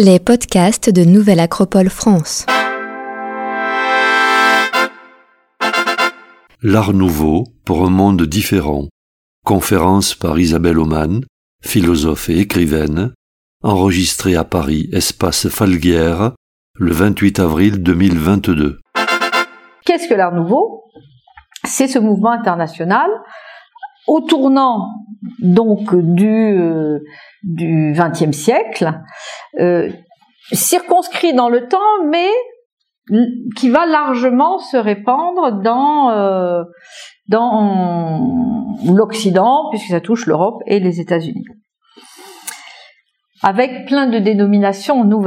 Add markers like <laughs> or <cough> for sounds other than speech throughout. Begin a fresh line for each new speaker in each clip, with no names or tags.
Les podcasts de Nouvelle Acropole France.
L'art nouveau pour un monde différent. Conférence par Isabelle Oman, philosophe et écrivaine, enregistrée à Paris, espace Falguière, le 28 avril 2022.
Qu'est-ce que l'art nouveau? C'est ce mouvement international au tournant donc du euh, du XXe siècle, euh, circonscrit dans le temps, mais qui va largement se répandre dans euh, dans l'Occident, puisque ça touche l'Europe et les États-Unis avec plein de dénominations nous,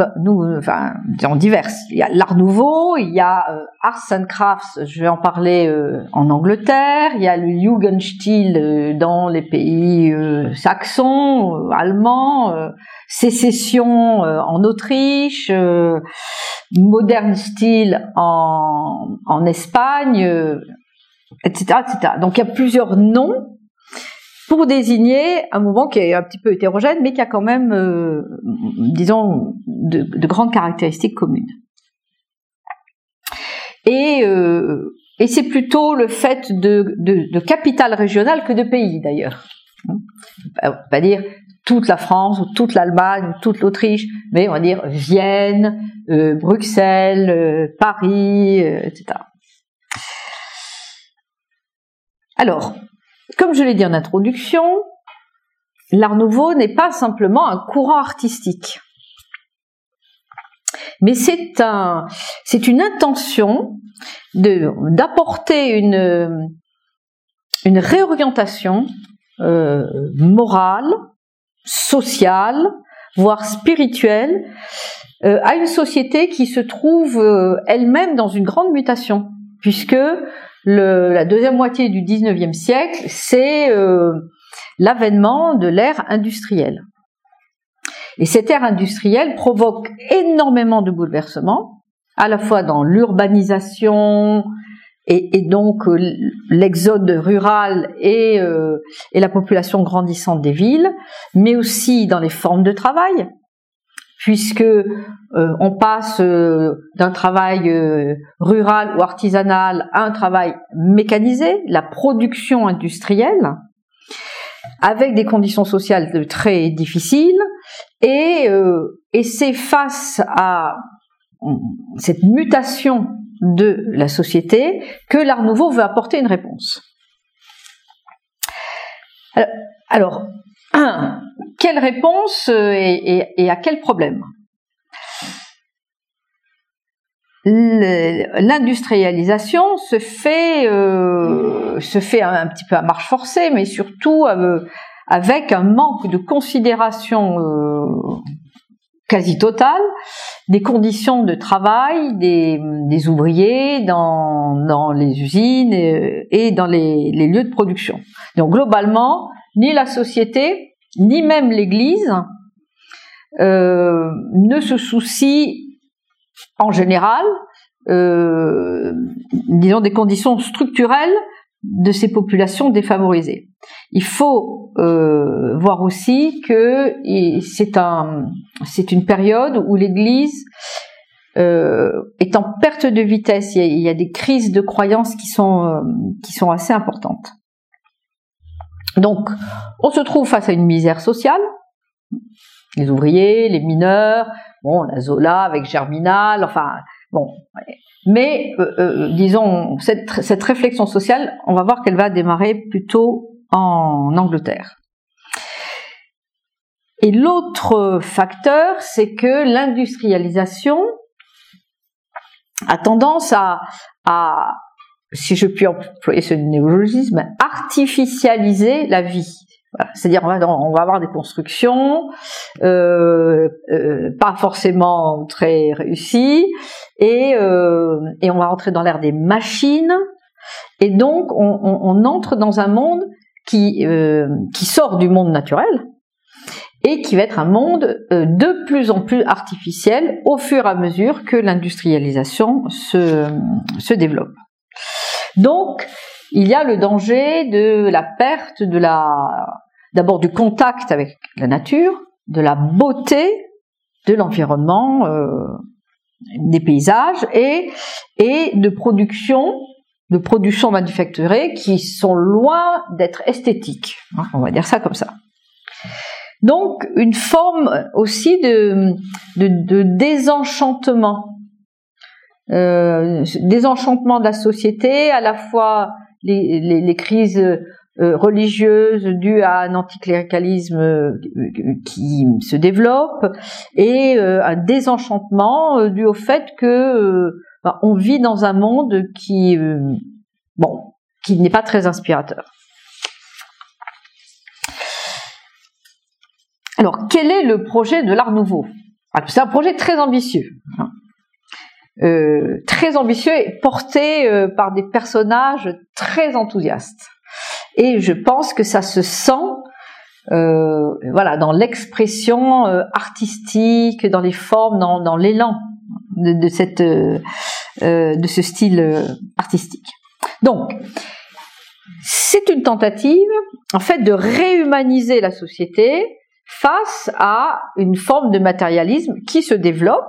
enfin, diverses. Il y a l'art nouveau, il y a euh, arts and crafts, je vais en parler euh, en Angleterre, il y a le Jugendstil euh, dans les pays saxons, allemands, sécession en Autriche, modern style en, en Espagne, etc., etc. Donc il y a plusieurs noms pour désigner un mouvement qui est un petit peu hétérogène, mais qui a quand même, euh, disons, de, grandes caractéristiques communes. Et, euh, et c'est plutôt le fait de, de, régionales que de pays d'ailleurs. On va pas dire toute la France ou toute l'Allemagne ou toute l'Autriche, mais on va dire Vienne, euh, Bruxelles, Paris, etc. Alors, comme je l'ai dit en introduction, l'art nouveau n'est pas simplement un courant artistique, mais c'est un, c'est une intention de, d'apporter une, une réorientation euh, morale, sociale, voire spirituelle, euh, à une société qui se trouve euh, elle-même dans une grande mutation, puisque le, la deuxième moitié du 19e siècle, c'est euh, l'avènement de l'ère industrielle. Et cette ère industrielle provoque énormément de bouleversements, à la fois dans l'urbanisation et, et, donc euh, l'exode rural et, euh, et la population grandissante des villes, mais aussi dans les formes de travail, puisque euh, on passe euh, d'un travail euh, rural ou artisanal à un travail mécanisé, la production industrielle, avec des conditions sociales très difficiles, et, c'est face à cette mutation de la société que l'Art Nouveau veut apporter une réponse. Alors <coughs> quelle réponse euh, et, à quel problème? L'industrialisation se fait euh, se fait un, petit peu à marche forcée, mais surtout euh, avec un manque de considération quasi totale des conditions de travail des, ouvriers dans, les usines et, dans les lieux de production. Donc globalement, ni la société ni même l'Église euh, ne se soucie en général, euh, disons, des conditions structurelles de ces populations défavorisées. Il faut euh, voir aussi que c'est un, une période où l'Église est en perte de vitesse. Il y, a, il y, a, des crises de croyances qui sont qui sont assez importantes. Donc, on se trouve face à une misère sociale. Les ouvriers, les mineurs, bon, la Zola avec Germinal, enfin, bon. Mais, euh, euh, disons, cette, réflexion sociale, on va voir qu'elle va démarrer plutôt en Angleterre. Et l'autre facteur, c'est que l'industrialisation a tendance à, si je puis employer ce néologisme, artificialiser la vie. C'est-à-dire on va, avoir des constructions euh, euh, pas forcément très réussies et, euh, et on va rentrer dans l'ère des machines et donc on, on, on, entre dans un monde qui, euh, qui sort du monde naturel et qui va être un monde euh, de plus en plus artificiel au fur et à mesure que l'industrialisation se, se développe. Donc, il y a le danger de la perte de la, d'abord du contact avec la nature, de la beauté de l'environnement, des paysages et, et de production de production manufacturée qui sont loin d'être esthétiques. Hein, on va dire ça comme ça. Donc une forme aussi de, de, désenchantement, euh, désenchantement de la société, à la fois les, crises euh, religieuses dues à un anticléricalisme euh, qui se développe et un désenchantement dû au fait que on vit dans un monde qui n'est pas très inspirateur. Alors, quel est le projet de l'Art Nouveau? Ah, C'est un projet très ambitieux. Hein. Euh, très ambitieux et porté euh, par des personnages très enthousiastes. Et je pense que ça se sent euh, voilà, dans l'expression artistique, dans les formes, dans, l'élan de, cette, de ce style artistique. Donc, c'est une tentative, en fait, de réhumaniser la société face à une forme de matérialisme qui se développe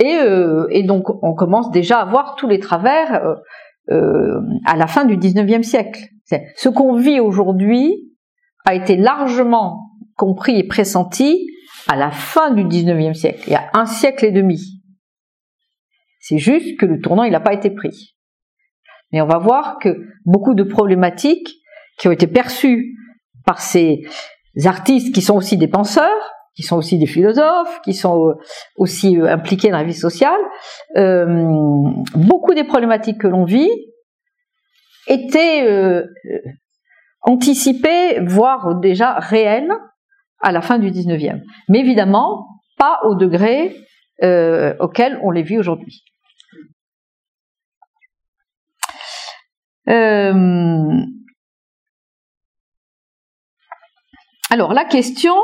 et, euh, donc on commence déjà à voir tous les travers euh, euh, à la fin du 19e siècle. Ce qu'on vit aujourd'hui a été largement compris et pressenti à la fin du 19e siècle, il y a un siècle et demi. C'est juste que le tournant il n'a pas été pris. Mais on va voir que beaucoup de problématiques qui ont été perçues par ces artistes qui sont aussi des penseurs, qui sont aussi des philosophes, qui sont euh, aussi euh, impliqués dans la vie sociale, euh, beaucoup des problématiques que l'on vit étaient anticipées, voire déjà réelles, à la fin du 19e. Mais évidemment, pas au degré auquel on les vit aujourd'hui. Alors la question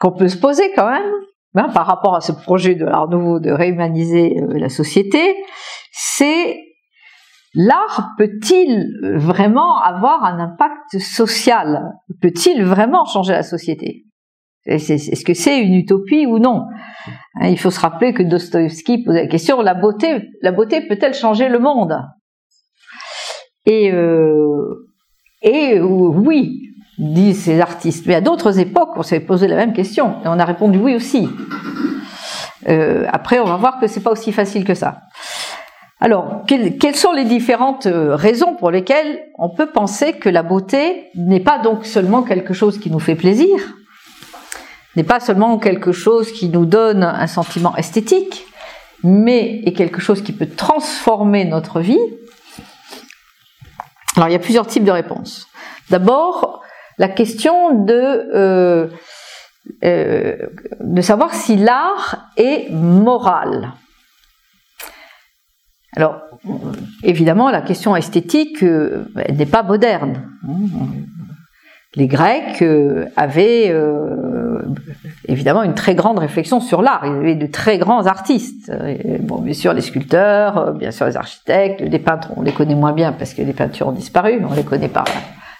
qu'on peut se poser quand même, hein, par rapport à ce projet de l'art nouveau de réhumaniser euh, la société, c'est l'art peut-il vraiment avoir un impact social? Peut-il vraiment changer la société? Est-ce que c'est une utopie ou non? Hein, Il faut se rappeler que Dostoïevski posait la question la beauté, la beauté peut-elle changer le monde? Et euh, et euh, oui, disent ces artistes. Mais à d'autres époques, on s'est posé la même question et on a répondu oui aussi. Euh, après, on va voir que c'est pas aussi facile que ça. Alors, quelles, sont les différentes euh, raisons pour lesquelles on peut penser que la beauté n'est pas donc seulement quelque chose qui nous fait plaisir, n'est pas seulement quelque chose qui nous donne un sentiment esthétique, mais est quelque chose qui peut transformer notre vie? Alors, il y a plusieurs types de réponses. D'abord, la question de, euh, euh, de savoir si l'art est moral. Alors, évidemment, la question esthétique euh, n'est pas moderne. Les Grecs avaient évidemment une très grande réflexion sur l'art. Ils avaient de très grands artistes. Bon, bien sûr, les sculpteurs, bien sûr, les architectes, les peintres, on les connaît moins bien parce que les peintures ont disparu, mais on les connaît pas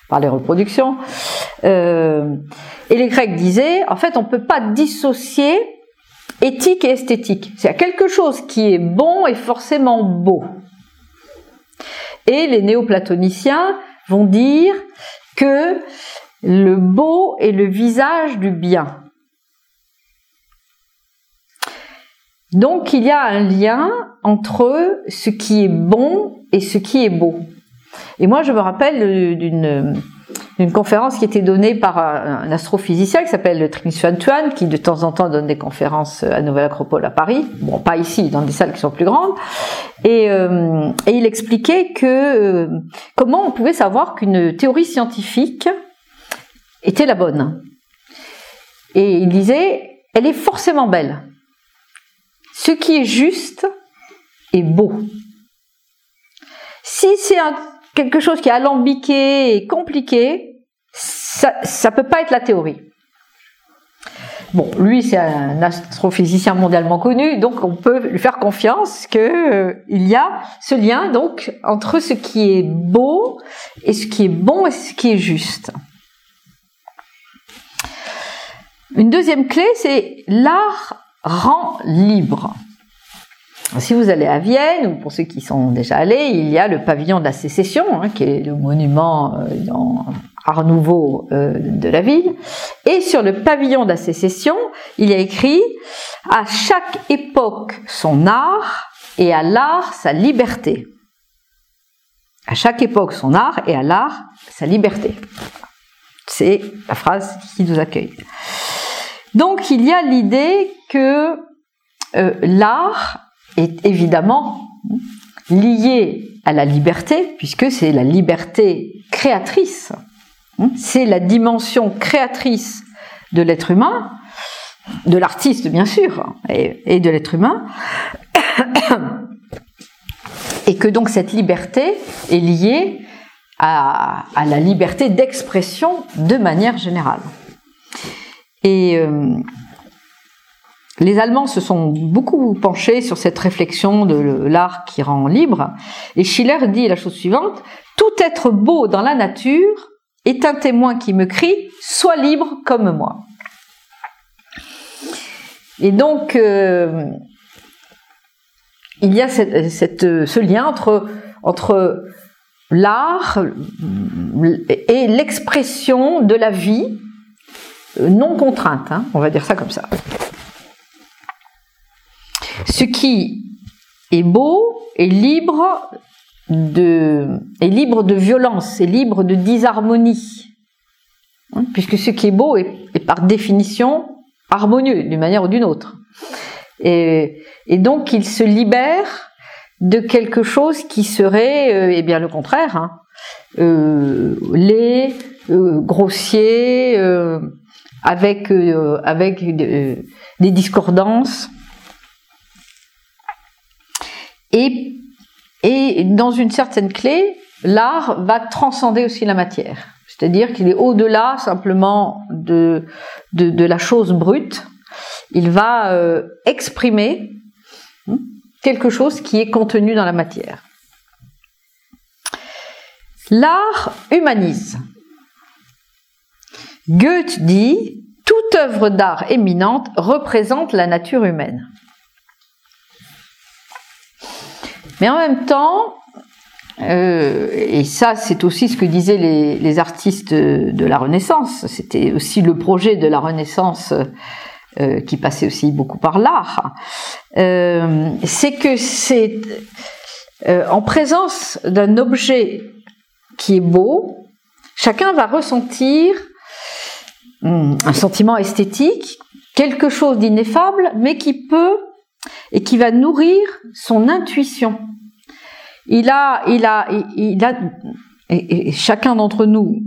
par les reproductions. Euh, et les Grecs disaient, en fait, on ne peut pas dissocier éthique et esthétique. C'est quelque chose qui est bon et forcément beau. Et les néoplatoniciens vont dire que le beau est le visage du bien. Donc il y a un lien entre ce qui est bon et ce qui est beau. Et moi, je me rappelle d'une une conférence qui était donnée par un, astrophysicien qui s'appelle Trinus Tuan, qui de temps en temps donne des conférences à Nouvelle Acropole à Paris. Bon, pas ici, dans des salles qui sont plus grandes. Et, euh, il expliquait que euh, comment on pouvait savoir qu'une théorie scientifique était la bonne. Et il disait, elle est forcément belle. Ce qui est juste est beau. Si c'est un quelque chose qui est alambiqué et compliqué, ça ne peut pas être la théorie. Bon, lui, c'est un astrophysicien mondialement connu, donc on peut lui faire confiance qu'il euh, y a ce lien donc entre ce qui est beau et ce qui est bon et ce qui est juste. Une deuxième clé, c'est l'art rend libre. Si vous allez à Vienne, ou pour ceux qui sont déjà allés, il y a le pavillon de la sécession, hein, qui est le monument euh, Art Nouveau euh, de la ville. Et sur le pavillon de la sécession, il y a écrit À chaque époque son art, et à l'art sa liberté. À chaque époque son art, et à l'art sa liberté. C'est la phrase qui nous accueille. Donc il y a l'idée que euh, l'art est évidemment lié à la liberté, puisque c'est la liberté créatrice, c'est la dimension créatrice de l'être humain, de l'artiste bien sûr, et, de l'être humain, <coughs> et que donc cette liberté est liée à, la liberté d'expression de manière générale. Et euh, les Allemands se sont beaucoup penchés sur cette réflexion de l'art qui rend libre, et Schiller dit la chose suivante, Tout être beau dans la nature est un témoin qui me crie, Sois libre comme moi. Et donc, euh, il y a ce lien entre, l'art et l'expression de la vie non contrainte, hein, on va dire ça comme ça. Ce qui est beau est libre de, est libre de violence, est libre de disharmonie. Hein, puisque ce qui est beau est, par définition harmonieux d'une manière ou d'une autre. Et, donc il se libère de quelque chose qui serait euh, eh bien le contraire, hein, euh, laid, euh, grossier, avec, avec des discordances. Et, dans une certaine clé, l'art va transcender aussi la matière. C'est-à-dire qu'il est, au-delà simplement de, la chose brute. Il va euh, exprimer hein, quelque chose qui est contenu dans la matière. L'art humanise. Goethe dit Toute œuvre d'art éminente représente la nature humaine. Mais en même temps, euh, et ça c'est aussi ce que disaient les, artistes de la Renaissance, c'était aussi le projet de la Renaissance euh, qui passait aussi beaucoup par l'art, euh, c'est que c'est en présence d'un objet qui est beau, chacun va ressentir hum, un sentiment esthétique, quelque chose d'ineffable, mais qui peut et qui va nourrir son intuition. Il a, il a, il a, et, chacun d'entre nous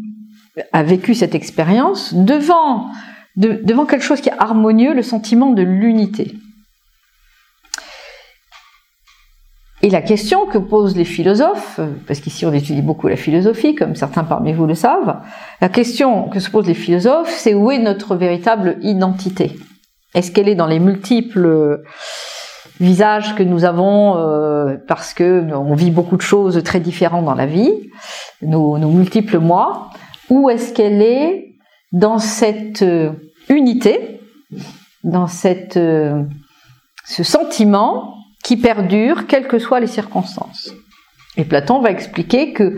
a vécu cette expérience devant, devant quelque chose qui est harmonieux, le sentiment de l'unité. Et la question que posent les philosophes, parce qu'ici on étudie beaucoup la philosophie, comme certains parmi vous le savent, la question que se posent les philosophes, c'est où est notre véritable identité? Est-ce qu'elle est dans les multiples visage que nous avons euh, parce que on vit beaucoup de choses très différentes dans la vie, nos, multiples moi, ou est-ce qu'elle est dans cette euh, unité, dans cette, euh, ce sentiment qui perdure quelles que soient les circonstances? Et Platon va expliquer que,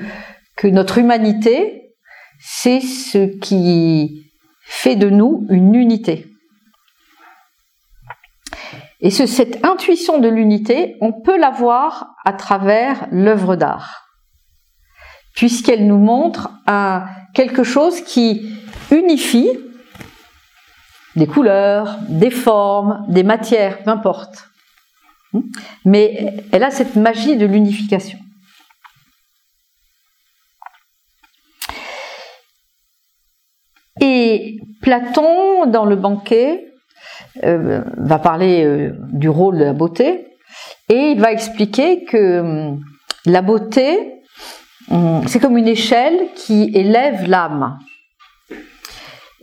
que notre humanité, c'est ce qui fait de nous une unité. Et cette intuition de l'unité, on peut l'avoir à travers l'œuvre d'art, puisqu'elle nous montre quelque chose qui unifie des couleurs, des formes, des matières, peu importe. Mais elle a cette magie de l'unification. Et Platon, dans le banquet, euh, va parler euh, du rôle de la beauté et il va expliquer que hum, la beauté, hum, c'est comme une échelle qui élève l'âme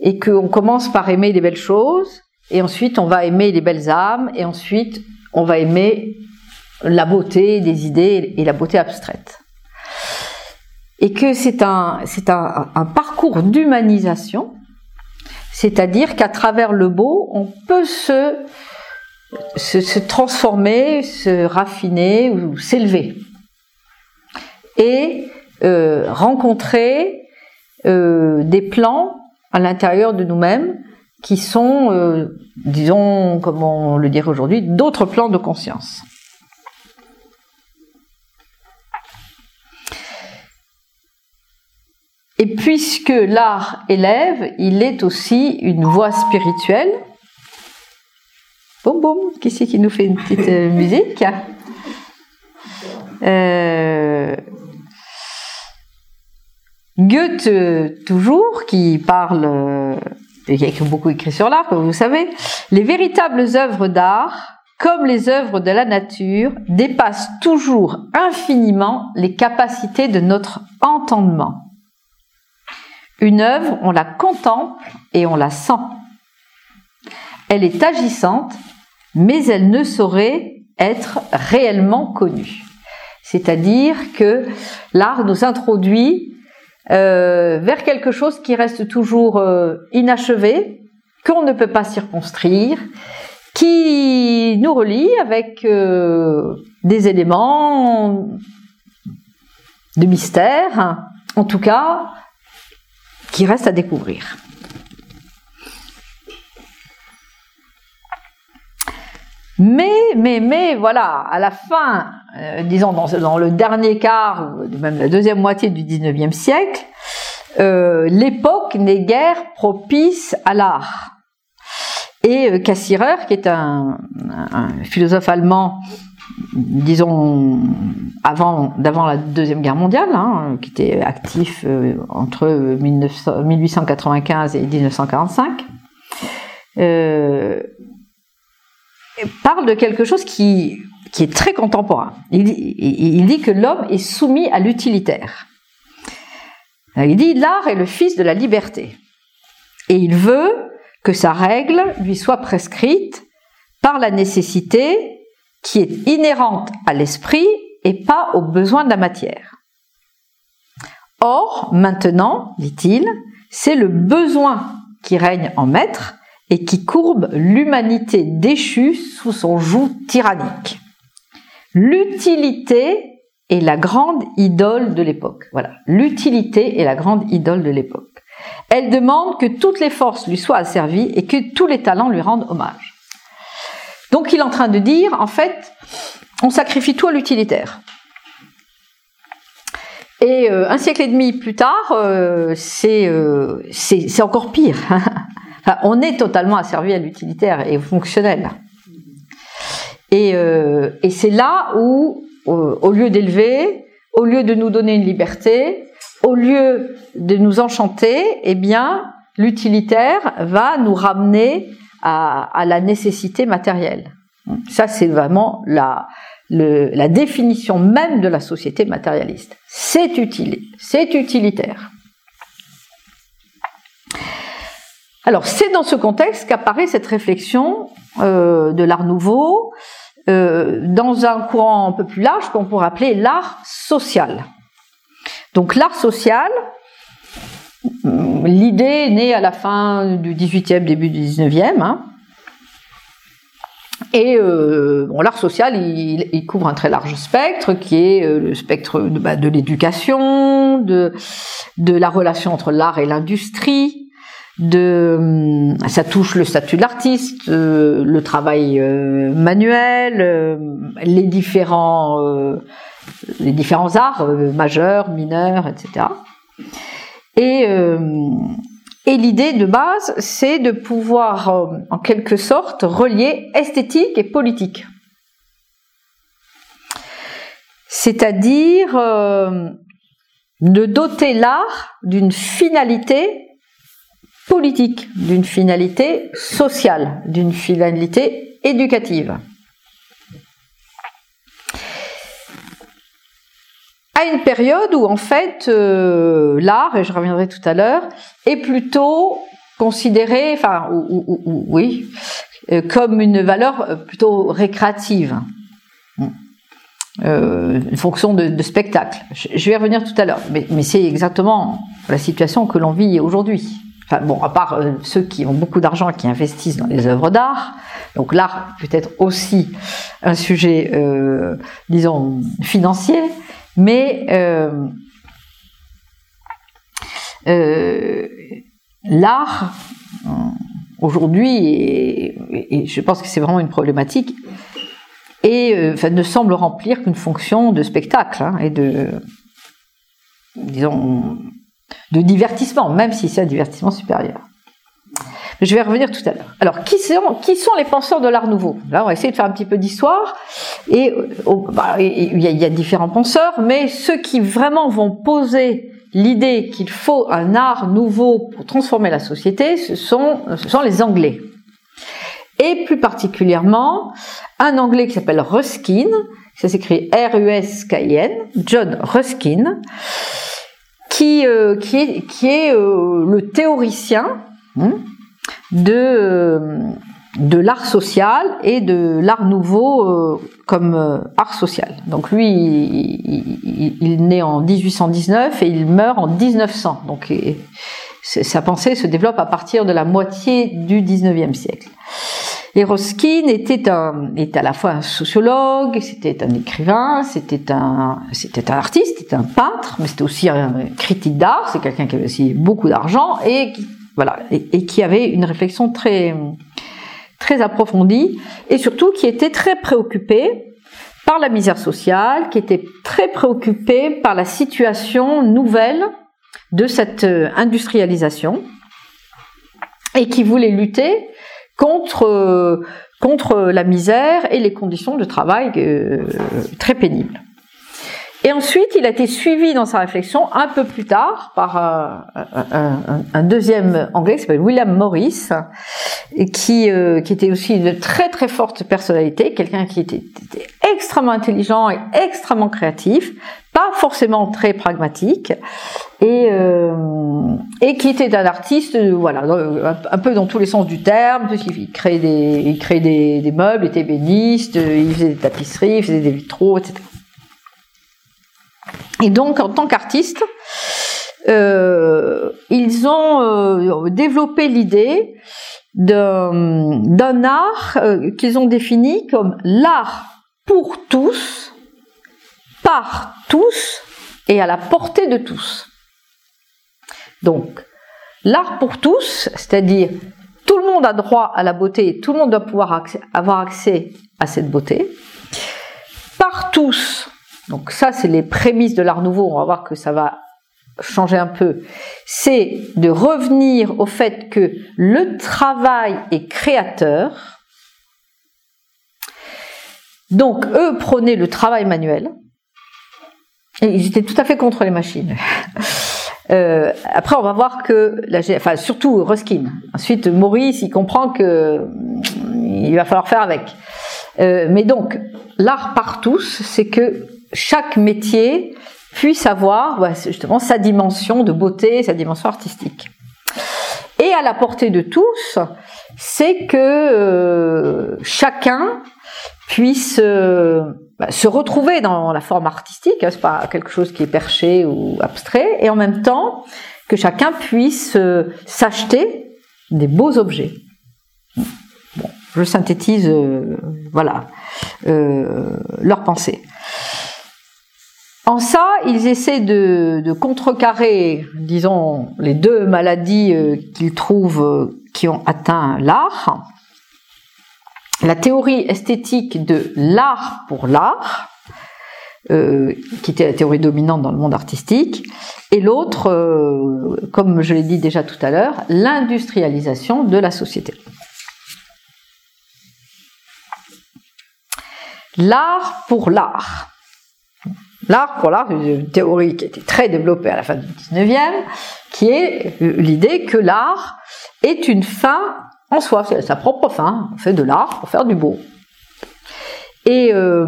et qu'on commence par aimer les belles choses et ensuite on va aimer les belles âmes et ensuite on va aimer la beauté des idées et la beauté abstraite. Et que c'est un, un parcours d'humanisation c'est-à-dire qu'à travers le beau, on peut se se, transformer, se raffiner ou s'élever. Et euh, rencontrer euh, des plans à l'intérieur de nous-mêmes qui sont, euh, disons, comment le dire aujourd'hui, d'autres plans de conscience. Et puisque l'art élève, il est aussi une voie spirituelle. Boum boum, qui c'est qui nous fait une petite euh, <laughs> musique? Euh, Goethe, toujours, qui parle, euh, et qui a beaucoup écrit sur l'art, comme vous savez, les véritables œuvres d'art, comme les œuvres de la nature, dépassent toujours infiniment les capacités de notre entendement. Une œuvre, on la contemple et on la sent. Elle est agissante, mais elle ne saurait être réellement connue. C'est-à-dire que l'art nous introduit euh, vers quelque chose qui reste toujours euh, inachevé, qu'on ne peut pas circonscrire, qui nous relie avec euh, des éléments de mystère, en tout cas qui reste à découvrir. Mais, mais, mais, voilà, à la fin, euh, disons dans, le dernier quart, ou même la deuxième moitié du 19e siècle, euh, l'époque n'est guère propice à l'art. Et euh, Cassirer, qui est un philosophe allemand disons, avant, d'avant la Deuxième Guerre mondiale, hein, qui était actif euh, entre 1895 et 1945, euh, parle de quelque chose qui, qui est très contemporain. Il, il dit que l'homme est soumis à l'utilitaire. Il dit l'art est le fils de la liberté. Et il veut que sa règle lui soit prescrite par la nécessité qui est inhérente à l'esprit et pas aux besoins de la matière. Or, maintenant, dit-il, c'est le besoin qui règne en maître et qui courbe l'humanité déchue sous son joug tyrannique. L'utilité est la grande idole de l'époque. Voilà, l'utilité est la grande idole de l'époque. Elle demande que toutes les forces lui soient asservies et que tous les talents lui rendent hommage. Donc il est en train de dire, en fait, on sacrifie tout à l'utilitaire. Et euh, un siècle et demi plus tard, euh, euh, c'est encore pire. <laughs> on est totalement asservi à l'utilitaire et au fonctionnel. Et, et c'est là où, au lieu d'élever, au lieu de nous donner une liberté, au lieu de nous enchanter, eh bien, l'utilitaire va nous ramener à, la nécessité matérielle. Ça, c'est vraiment la, définition même de la société matérialiste. C'est utile, c'est utilitaire. Alors, c'est dans ce contexte qu'apparaît cette réflexion euh, de l'art nouveau euh, dans un courant un peu plus large qu'on pourrait appeler l'art social. Donc, l'art social, L'idée est née à la fin du 18e, début du 19e. Hein. Et euh, l'art social, il, couvre un très large spectre, qui est euh, le spectre de, bah, l'éducation, de, la relation entre l'art et l'industrie, de, hum, ça touche le statut de l'artiste, euh, le travail manuel, les différents, les différents arts majeurs, mineurs, etc. Euh, et, l'idée de base, c'est de pouvoir, euh, en quelque sorte, relier esthétique et politique. C'est-à-dire euh, de doter l'art d'une finalité politique, d'une finalité sociale, d'une finalité éducative. À une période où en fait euh, l'art, et je reviendrai tout à l'heure, est plutôt considéré, enfin oui, euh, comme une valeur euh, plutôt récréative, une fonction de, spectacle. Je, vais y revenir tout à l'heure, mais, c'est exactement la situation que l'on vit aujourd'hui. Enfin bon, à part ceux qui ont beaucoup d'argent qui investissent dans les œuvres d'art. Donc l'art peut être aussi un sujet, disons, financier, mais euh, l'art aujourd'hui, et, je pense que c'est vraiment une problématique, et ne semble remplir qu'une fonction de spectacle hein, et de, disons, de divertissement, même si c'est un divertissement supérieur. Je vais revenir tout à l'heure. Alors, qui sont, les penseurs de l'art nouveau? Là, on va essayer de faire un petit peu d'histoire. Et bah, il y, a différents penseurs, mais ceux qui vraiment vont poser l'idée qu'il faut un art nouveau pour transformer la société, ce sont, les Anglais. Et plus particulièrement, un Anglais qui s'appelle Ruskin, ça s'écrit R-U-S-K-I-N, John Ruskin, qui, euh, est euh, le théoricien hein, de, euh, de l'art social et de l'art nouveau comme art social. Donc lui, il, il, naît en 1819 et il meurt en 1900. Donc sa pensée se développe à partir de la moitié du 19e siècle. Et Roskin était un, était à la fois un sociologue, c'était un écrivain, c'était un, c'était un artiste, c'était un peintre, mais c'était aussi un critique d'art. C'est quelqu'un qui avait aussi beaucoup d'argent et qui, et, qui avait une réflexion très, approfondie et surtout qui était très préoccupé par la misère sociale, qui était très préoccupé par la situation nouvelle de cette euh, industrialisation et qui voulait lutter contre, euh, contre la misère et les conditions de travail euh, très pénibles. Et ensuite, il a été suivi dans sa réflexion un peu plus tard par un, deuxième anglais qui s'appelle William Morris, et qui, euh, qui était aussi une très très forte personnalité, quelqu'un qui était, extrêmement intelligent et extrêmement créatif, pas forcément très pragmatique, et, euh, et qui était un artiste, euh, voilà, un, peu dans tous les sens du terme, puisqu'il créait des, il créait des, des meubles, était ébéniste, il faisait des tapisseries, il faisait des vitraux, etc. Et donc, en tant qu'artiste, euh, ils ont euh, développé l'idée d'un art euh, qu'ils ont défini comme l'art pour tous, par tous et à la portée de tous. Donc, l'art pour tous, c'est-à-dire tout le monde a droit à la beauté, tout le monde doit pouvoir avoir accès à cette beauté. Par tous, donc ça, c'est les prémices de l'art nouveau. On va voir que ça va changer un peu. C'est de revenir au fait que le travail est créateur. Donc eux prenaient le travail manuel. Et ils étaient tout à fait contre les machines. <laughs> Euh, après, on va voir que, enfin, surtout Ruskin. Ensuite, Maurice, il comprend que il va falloir faire avec. Euh, mais donc, l'art par tous, c'est que chaque métier puisse avoir bah, justement sa dimension de beauté, sa dimension artistique. Et à la portée de tous, c'est que euh, chacun puisse euh, bah, se retrouver dans la forme artistique, hein, c'est pas quelque chose qui est perché ou abstrait, et en même temps que chacun puisse euh, s'acheter des beaux objets. Bon, je synthétise, voilà, leur pensée. En ça, ils essaient de, contrecarrer, disons, les deux maladies euh, qu'ils trouvent euh, qui ont atteint l'art. La théorie esthétique de l'art pour l'art, euh, qui était la théorie dominante dans le monde artistique, et l'autre, comme je l'ai dit déjà tout à l'heure, l'industrialisation de la société. L'art pour l'art. L'art pour l'art, une théorie qui a été très développée à la fin du 19e, qui est l'idée que l'art est une fin en soi, c'est sa propre fin. On fait de l'art pour faire du beau. Et euh,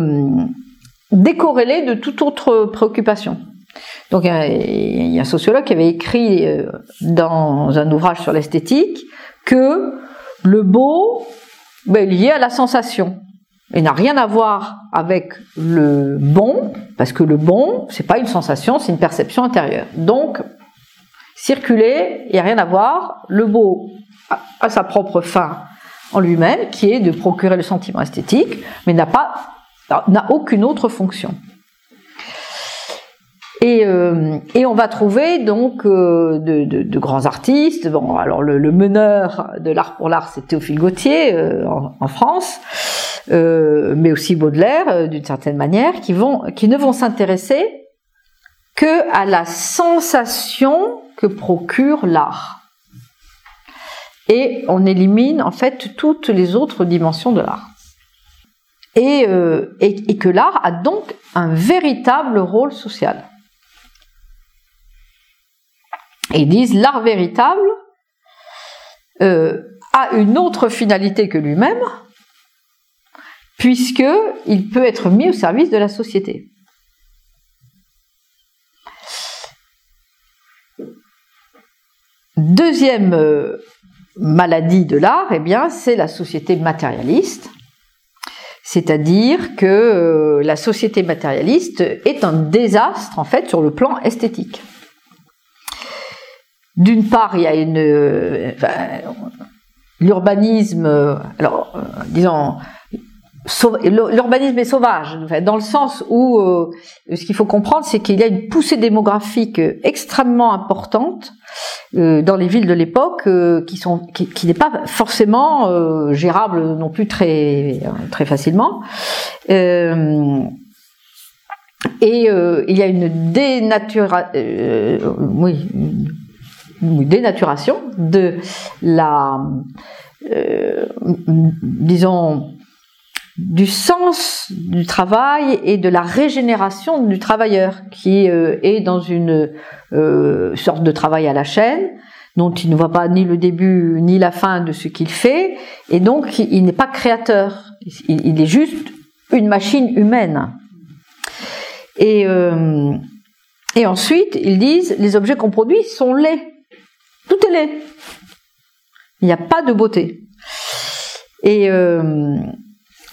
décorrélé de toute autre préoccupation. Donc il y a un sociologue qui avait écrit euh, dans un ouvrage sur l'esthétique que le beau ben, est lié à la sensation et n'a rien à voir avec le bon, parce que le bon, c'est pas une sensation, c'est une perception intérieure. Donc, circuler, il n'y a rien à voir. Le beau a sa propre fin en lui-même, qui est de procurer le sentiment esthétique, mais n'a pas, n'a aucune autre fonction. Et, euh, et, on va trouver donc euh, de, de, grands artistes. Bon, alors le, meneur de l'art pour l'art, c'est Théophile Gautier euh, en, France, mais aussi Baudelaire, euh, d'une certaine manière, qui ne vont s'intéresser que à la sensation que procure l'art. Et on élimine en fait toutes les autres dimensions de l'art. Et, et que l'art a donc un véritable rôle social. Ils disent l'art véritable euh, a une autre finalité que lui-même, puisque il peut être mis au service de la société. Deuxième euh, maladie de l'art, eh bien, c'est la société matérialiste. C'est-à-dire que euh, la société matérialiste est un désastre en fait sur le plan esthétique. D'une part, il y a une euh, l'urbanisme, alors disons l'urbanisme est sauvage, dans le sens où ce qu'il faut comprendre, c'est qu'il y a une poussée démographique extrêmement importante dans les villes de l'époque, qui qui, n'est pas forcément gérable non plus très très facilement. et il y a une dénaturation, oui, dénaturation de la, euh, disons, du sens du travail et de la régénération du travailleur qui euh, est dans une euh, sorte de travail à la chaîne dont il ne voit pas ni le début ni la fin de ce qu'il fait et donc il n'est pas créateur il, est juste une machine humaine et et ensuite ils disent les objets qu'on produit sont laids tout est laid. Il n'y a pas de beauté. Et, euh,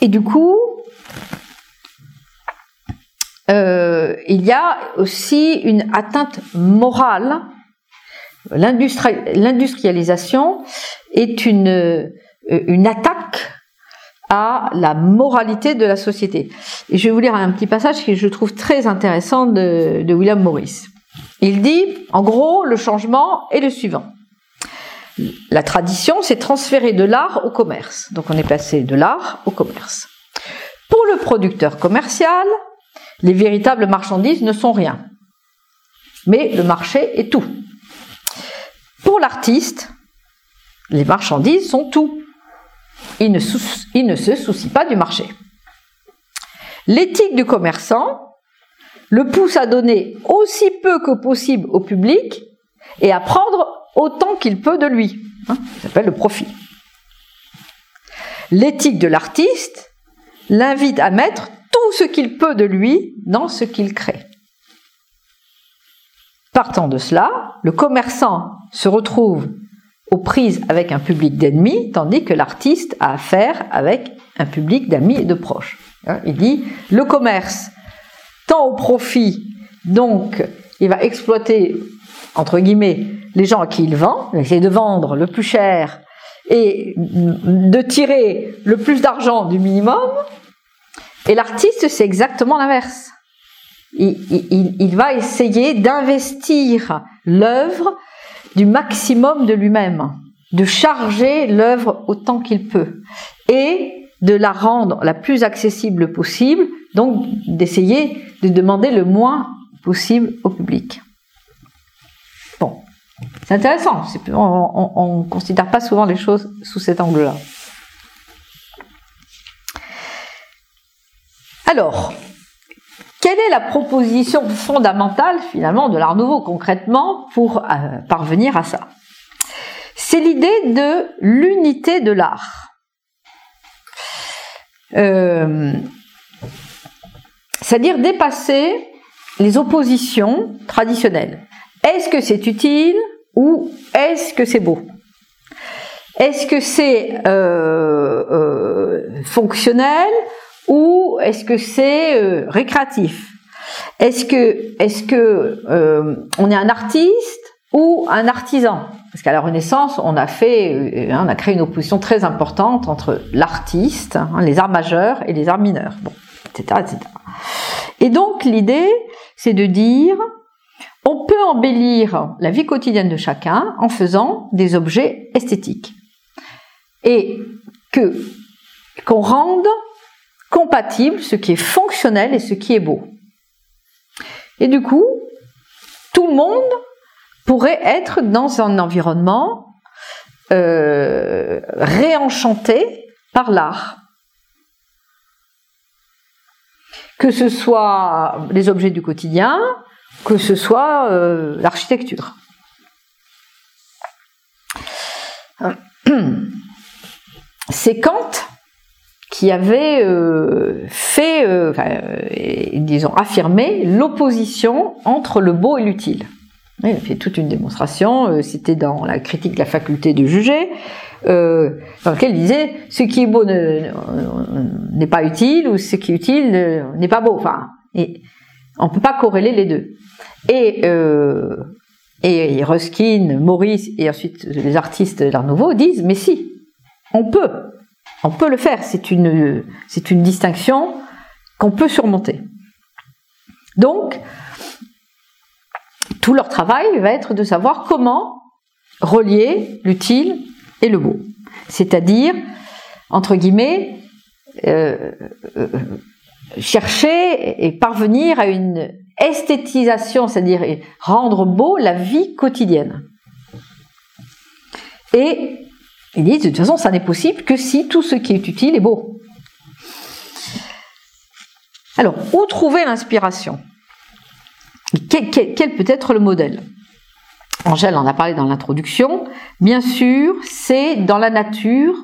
et du coup, euh, il y a aussi une atteinte morale. L'industrialisation est une, euh, une attaque à la moralité de la société. Et je vais vous lire un petit passage que je trouve très intéressant de, de William Morris. Il dit, en gros, le changement est le suivant. La tradition, c'est transférer de l'art au commerce. Donc on est passé de l'art au commerce. Pour le producteur commercial, les véritables marchandises ne sont rien. Mais le marché est tout. Pour l'artiste, les marchandises sont tout. Il ne, il ne se soucie pas du marché. L'éthique du commerçant, le pousse à donner aussi peu que possible au public et à prendre autant qu'il peut de lui. Hein, ça s'appelle le profit. L'éthique de l'artiste l'invite à mettre tout ce qu'il peut de lui dans ce qu'il crée. Partant de cela, le commerçant se retrouve aux prises avec un public d'ennemis, tandis que l'artiste a affaire avec un public d'amis et de proches. Hein, il dit, le commerce tant au profit, donc il va exploiter, entre guillemets, les gens à qui il vend, essayer de vendre le plus cher et de tirer le plus d'argent du minimum. Et l'artiste, c'est exactement l'inverse. Il, il, il, va essayer d'investir l'œuvre du maximum de lui-même, de charger l'œuvre autant qu'il peut et de la rendre la plus accessible possible, donc d'essayer de demander le moins possible au public. C'est intéressant, on ne considère pas souvent les choses sous cet angle-là. Alors, quelle est la proposition fondamentale finalement de l'art nouveau concrètement pour euh, parvenir à ça? C'est l'idée de l'unité de l'art. Euh, c'est-à-dire dépasser les oppositions traditionnelles. Est-ce que c'est utile ou est-ce que c'est beau? Est-ce que c'est euh, euh, fonctionnel ou est-ce que c'est récréatif? Est-ce que, est-ce que on est un artiste ou un artisan? Parce qu'à la Renaissance, on a fait, on a créé une opposition très importante entre l'artiste, hein, les arts majeurs et les arts mineurs, etc., etc. Et donc l'idée, c'est de dire, on peut embellir la vie quotidienne de chacun en faisant des objets esthétiques. Et qu'on rende compatible ce qui est fonctionnel et ce qui est beau. Et du coup, tout le monde pourrait être dans un environnement euh, réenchanté par l'art. Que ce soit les objets du quotidien, que ce soit euh, l'architecture. <clears throat> C'est Kant qui avait euh, fait, euh, disons, affirmé l'opposition entre le beau et l'utile. Il a fait toute une démonstration, c'était dans la critique de la faculté de juger, dans lequel il disait ce qui est beau n'est pas utile ou ce qui est utile n'est pas beau. On peut pas corréler les deux. Et, euh, et Ruskin, Maurice et ensuite les artistes de l'Art Nouveau disent mais si, on peut, on peut le faire. C'est une, c'est une distinction qu'on peut surmonter. Donc, tout leur travail va être de savoir comment relier l'utile et le beau. C'est-à-dire, entre guillemets, euh, euh, chercher et parvenir à une esthétisation, c'est-à-dire rendre beau la vie quotidienne. Et ils disent de toute façon, ça n'est possible que si tout ce qui est utile est beau. Alors, où trouver l'inspiration? Quel, quel, peut être le modèle? Angèle en a parlé dans l'introduction. Bien sûr, c'est dans la nature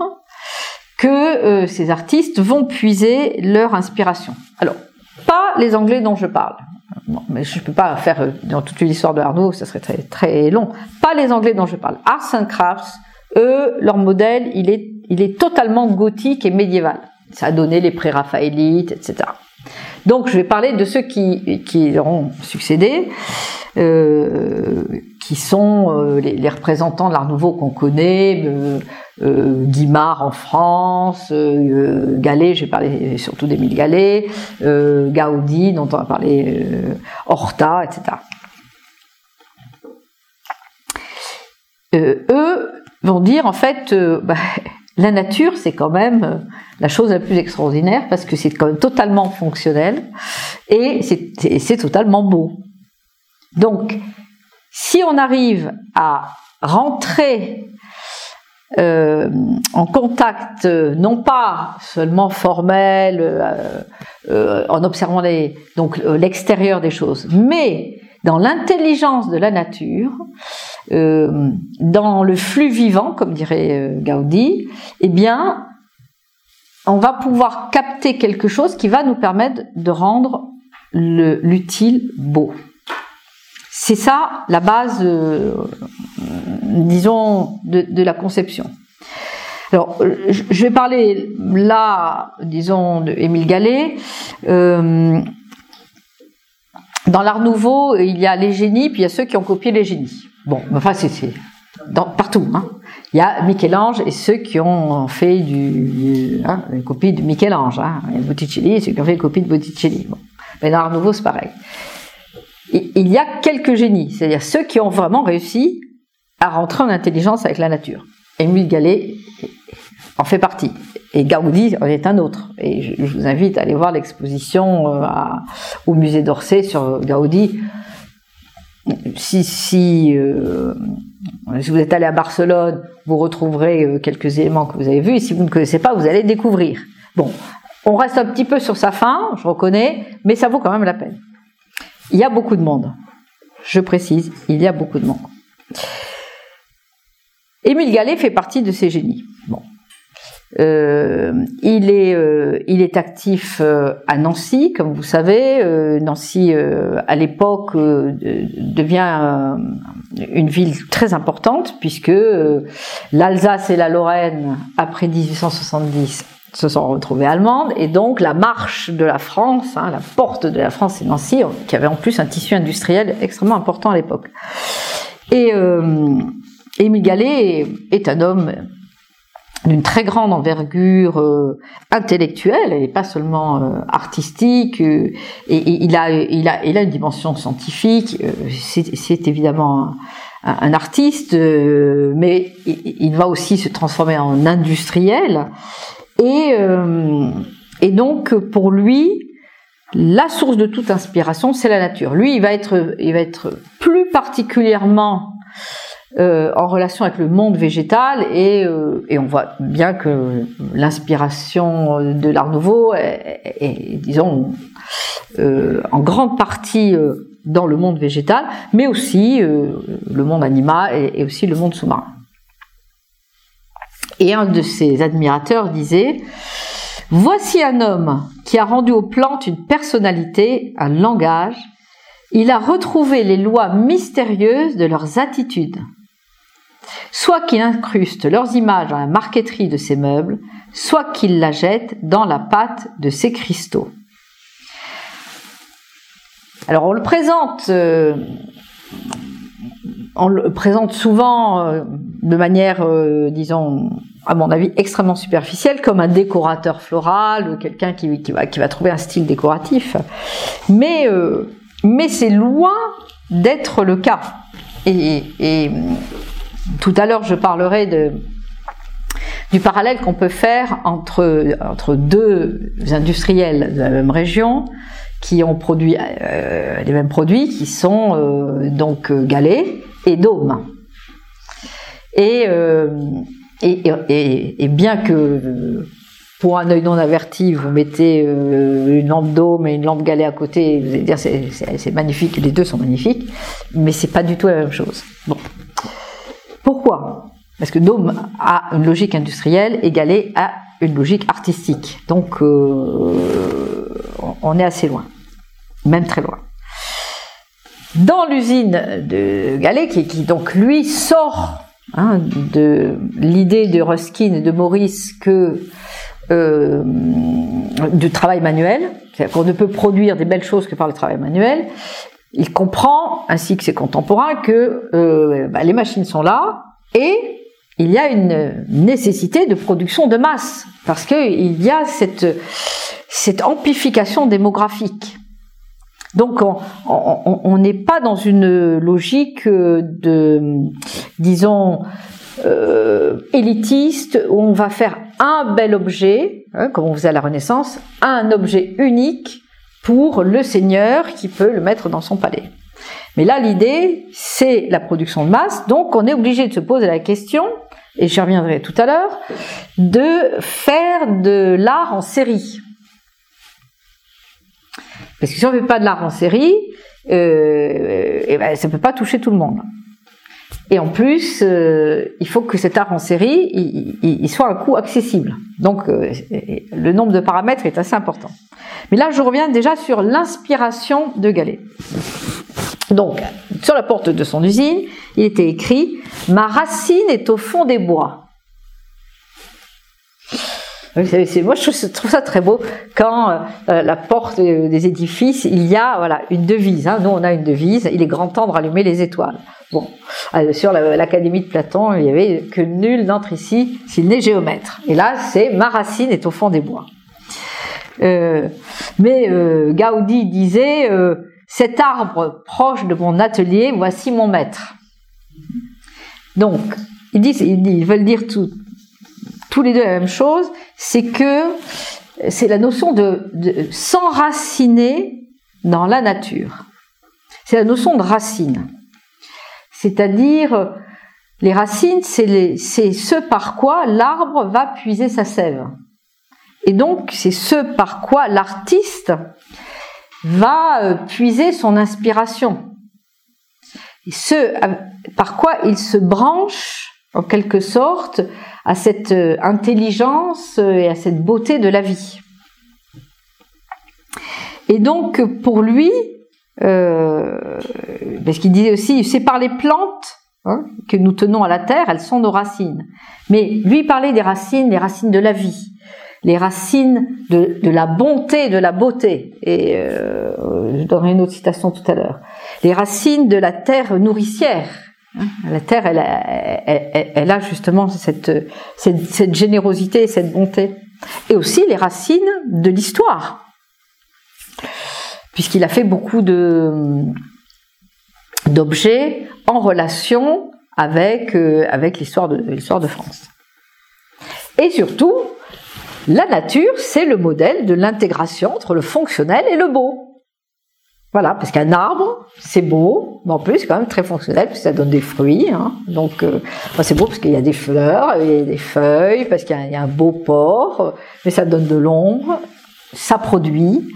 que euh, ces artistes vont puiser leur inspiration. Alors, pas les Anglais dont je parle. mais je ne peux pas faire euh, dans toute l'histoire de Arnaud, ça serait très, très long. Pas les Anglais dont je parle. Arts and Crafts, eux, leur modèle, il est, il est totalement gothique et médiéval. Ça a donné les pré-raphaélites, etc. Donc, je vais parler de ceux qui, qui ont succédé, euh, qui sont les, représentants de l'Art Nouveau qu'on connaît, euh, Guimard en France, euh, Gallet, j'ai parlé surtout d'Émile Gallet, euh, Gaudi, dont on a parlé, euh, Horta, etc. Eux vont dire en fait, <laughs> bah, la nature c'est quand même la chose la plus extraordinaire parce que c'est quand même totalement fonctionnel et c'est totalement beau. Donc, si on arrive à rentrer euh, en contact, euh, non pas seulement formel, euh, euh en observant les, donc l'extérieur des choses, mais dans l'intelligence de la nature, euh, dans le flux vivant, comme dirait Gaudi, eh bien, on va pouvoir capter quelque chose qui va nous permettre de rendre l'utile beau. C'est ça la base, euh, disons, de, la conception. Alors, je vais parler là, disons, de Émile Gallet. Euh, dans l'art nouveau, il y a les génies, puis il y a ceux qui ont copié les génies. Bon, enfin, c'est partout. Hein. Il y a Michel-Ange et ceux qui ont fait du, hein, une copie de Michel-Ange. Hein. Il y a Botticelli et ceux qui ont fait une copie de Botticelli. Mais dans l'art nouveau, c'est pareil il y a quelques génies, c'est-à-dire ceux qui ont vraiment réussi à rentrer en intelligence avec la nature. Émile Gallet en fait partie. Et Gaudi en est un autre. Et je, vous invite à aller voir l'exposition euh, au musée d'Orsay sur Gaudi. Si, si, euh, si, vous êtes allé à Barcelone, vous retrouverez euh, quelques éléments que vous avez vus. Et si vous ne connaissez pas, vous allez découvrir. Bon, on reste un petit peu sur sa fin, je reconnais, mais ça vaut quand même la peine. Il y a beaucoup de monde. Je précise, il y a beaucoup de monde. Émile Gallet fait partie de ces génies. Bon. Euh, il, est, euh, il est actif euh, à Nancy, comme vous savez. Nancy, à l'époque, devient une ville très importante, puisque l'Alsace et la Lorraine, après 1870, se sont retrouvées allemandes et donc la marche de la France, hein, la porte de la France c'est Nancy, qui avait en plus un tissu industriel extrêmement important à l'époque. Et Émile Gallet est un homme d'une très grande envergure euh, intellectuelle et pas seulement euh, artistique. Euh, et, il, a, une dimension scientifique. c'est évidemment un artiste, mais il, va aussi se transformer en industriel. Et, et donc, pour lui, la source de toute inspiration, c'est la nature. Lui, il va être, il va être plus particulièrement euh, en relation avec le monde végétal et, euh, on voit bien que l'inspiration de l'Art Nouveau est, disons, euh, en grande partie dans le monde végétal, mais aussi le monde animal et aussi le monde sous-marin. Et un de ses admirateurs disait Voici un homme qui a rendu aux plantes une personnalité, un langage. Il a retrouvé les lois mystérieuses de leurs attitudes soit qu'il incruste leurs images dans la marqueterie de ses meubles, soit qu'il la jette dans la pâte de ses cristaux. Alors on le présente, euh, on le présente souvent euh, de manière, euh, disons, à mon avis, extrêmement superficielle, comme un décorateur floral, ou quelqu'un qui, va, qui, va, trouver un style décoratif. Mais, mais c'est loin d'être le cas. Et, tout à l'heure, je parlerai de, du parallèle qu'on peut faire entre, entre deux industriels de la même région qui ont produit euh, les mêmes produits, qui sont euh, donc Galet et Dôme. Et, euh, et, et, et, bien que pour un œil non averti, vous mettez une lampe Dôme et une lampe Galet à côté, vous allez dire c'est magnifique, les deux sont magnifiques, mais c'est pas du tout la même chose. Bon. Pourquoi? Parce que Dôme a une logique industrielle égalée à une logique artistique. Donc euh, on est assez loin, même très loin. Dans l'usine de Gallet, qui, donc lui sort hein, de l'idée de Ruskin et de Maurice que euh, du travail manuel, c'est-à-dire qu'on ne peut produire des belles choses que par le travail manuel, il comprend, ainsi que ses contemporains, que euh, bah, les machines sont là et il y a une nécessité de production de masse parce qu'il y a cette, cette amplification démographique. Donc on n'est pas dans une logique de, disons, euh, élitiste où on va faire un bel objet, hein, comme on faisait à la Renaissance, un objet unique pour le seigneur qui peut le mettre dans son palais. Mais là, l'idée, c'est la production de masse, donc on est obligé de se poser la question, et j'y reviendrai tout à l'heure, de faire de l'art en série. Parce que si on ne fait pas de l'art en série, euh, eh ben, ça ne peut pas toucher tout le monde. Et en plus, euh, il faut que cet art en série, soit un coût accessible. Donc, euh, le nombre de paramètres est assez important. Mais là, je reviens déjà sur l'inspiration de Gallet. Donc, sur la porte de son usine, il était écrit Ma racine est au fond des bois. Moi, je trouve ça très beau quand euh, la porte des édifices, il y a voilà une devise. Hein. Nous, on a une devise. Il est grand temps de rallumer les étoiles. Bon, euh, sur l'académie de Platon, il y avait que nul n'entre ici s'il n'est géomètre. Et là, c'est ma racine est au fond des bois. Euh, mais Gaudi disait cet arbre proche de mon atelier, voici mon maître. Donc, ils, disent, ils veulent dire tout, tous les deux la même chose, c'est que c'est la notion de, s'enraciner dans la nature. C'est la notion de racine. C'est-à-dire, les racines, c'est ce par quoi l'arbre va puiser sa sève. Et donc, c'est ce par quoi l'artiste va euh, puiser son inspiration. Et ce euh, par quoi il se branche, en quelque sorte, à cette euh, intelligence et à cette beauté de la vie. Et donc, pour lui, euh, parce qu'il disait aussi, c'est par les plantes hein, que nous tenons à la terre, elles sont nos racines. Mais lui parlait des racines, les racines de la vie les racines de, la bonté, de la beauté. Et euh, je donnerai une autre citation tout à l'heure. Les racines de la terre nourricière. Hein, la terre, elle a, justement cette, générosité et cette bonté. Et aussi les racines de l'histoire. Puisqu'il a fait beaucoup d'objets en relation avec, euh, l'histoire de France. Et surtout, la nature, c'est le modèle de l'intégration entre le fonctionnel et le beau. Voilà, parce qu'un arbre, c'est beau, mais en plus, c'est quand même très fonctionnel, parce que ça donne des fruits. Hein. Donc, euh, c'est beau parce qu'il y a des fleurs, il y a des feuilles, parce qu'il y, a un beau port, mais ça donne de l'ombre, ça produit.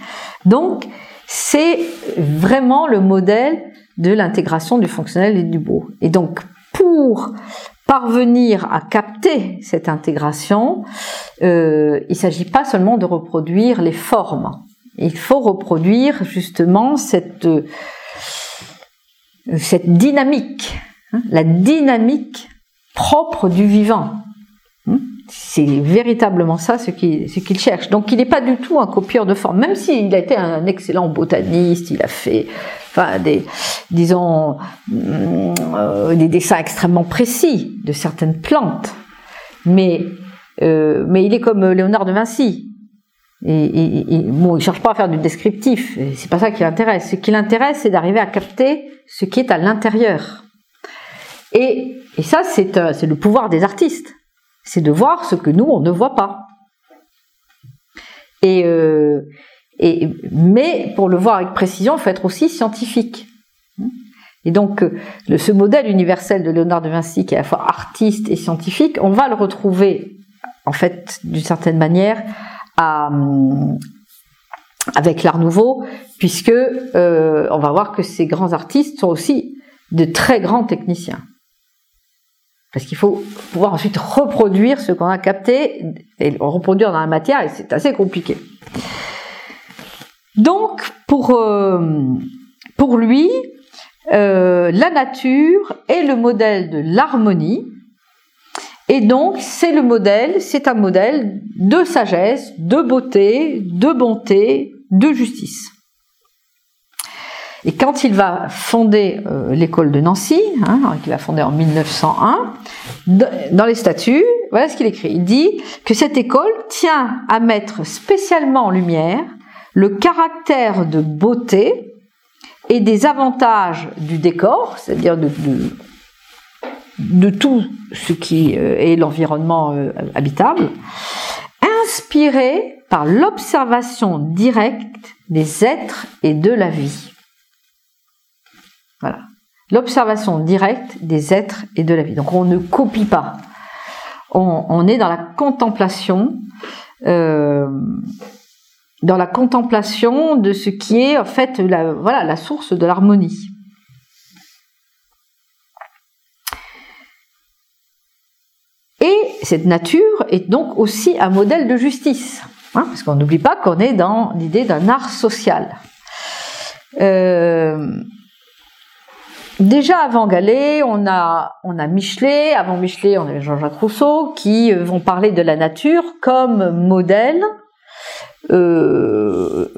Donc, c'est vraiment le modèle de l'intégration du fonctionnel et du beau. Et donc, pour parvenir à capter cette intégration, euh, il ne s'agit pas seulement de reproduire les formes, il faut reproduire justement cette, euh, cette dynamique, hein, la dynamique propre du vivant. Hein. C'est véritablement ça ce qu'il ce cherche. Donc il n'est pas du tout un copieur de forme, même s'il a été un excellent botaniste, il a fait enfin, des, disons, euh, des dessins extrêmement précis de certaines plantes. Mais, euh, mais il est comme Léonard de Vinci. Et, et, bon, il cherche pas à faire du descriptif. C'est pas ça qui l'intéresse. Ce qui l'intéresse, c'est d'arriver à capter ce qui est à l'intérieur. Et, et ça, euh, c'est le pouvoir des artistes. C'est de voir ce que nous, on ne voit pas. Et, euh, et, mais pour le voir avec précision, il faut être aussi scientifique. Et donc, euh, ce modèle universel de Léonard de Vinci, qui est à la fois artiste et scientifique, on va le retrouver, en fait, d'une certaine manière, avec l'Art Nouveau, puisque euh, on va voir que ces grands artistes sont aussi de très grands techniciens. Parce qu'il faut pouvoir ensuite reproduire ce qu'on a capté et reproduire dans la matière, et c'est assez compliqué. Donc, pour, euh, pour lui, euh, la nature est le modèle de l'harmonie, et donc, c'est le modèle, c'est un modèle de sagesse, de beauté, de bonté, de justice. Et quand il va fonder euh, l'école de Nancy, hein, qu'il va fonder en 1901, dans les statuts, voilà ce qu'il écrit. Il dit que cette école tient à mettre spécialement en lumière le caractère de beauté et des avantages du décor, c'est-à-dire de, de tout ce qui euh, est l'environnement euh, habitable, inspiré par l'observation directe des êtres et de la vie. Voilà. L'observation directe des êtres et de la vie. Donc on ne copie pas. On, est dans la contemplation, euh, dans la contemplation de ce qui est en fait voilà, la source de l'harmonie. Cette nature est donc aussi un modèle de justice, hein, parce qu'on n'oublie pas qu'on est dans l'idée d'un art social. Euh, déjà avant Gallet, on a, on Michelet, avant Michelet, on avait Jean-Jacques Rousseau, qui euh, vont parler de la nature comme modèle, euh,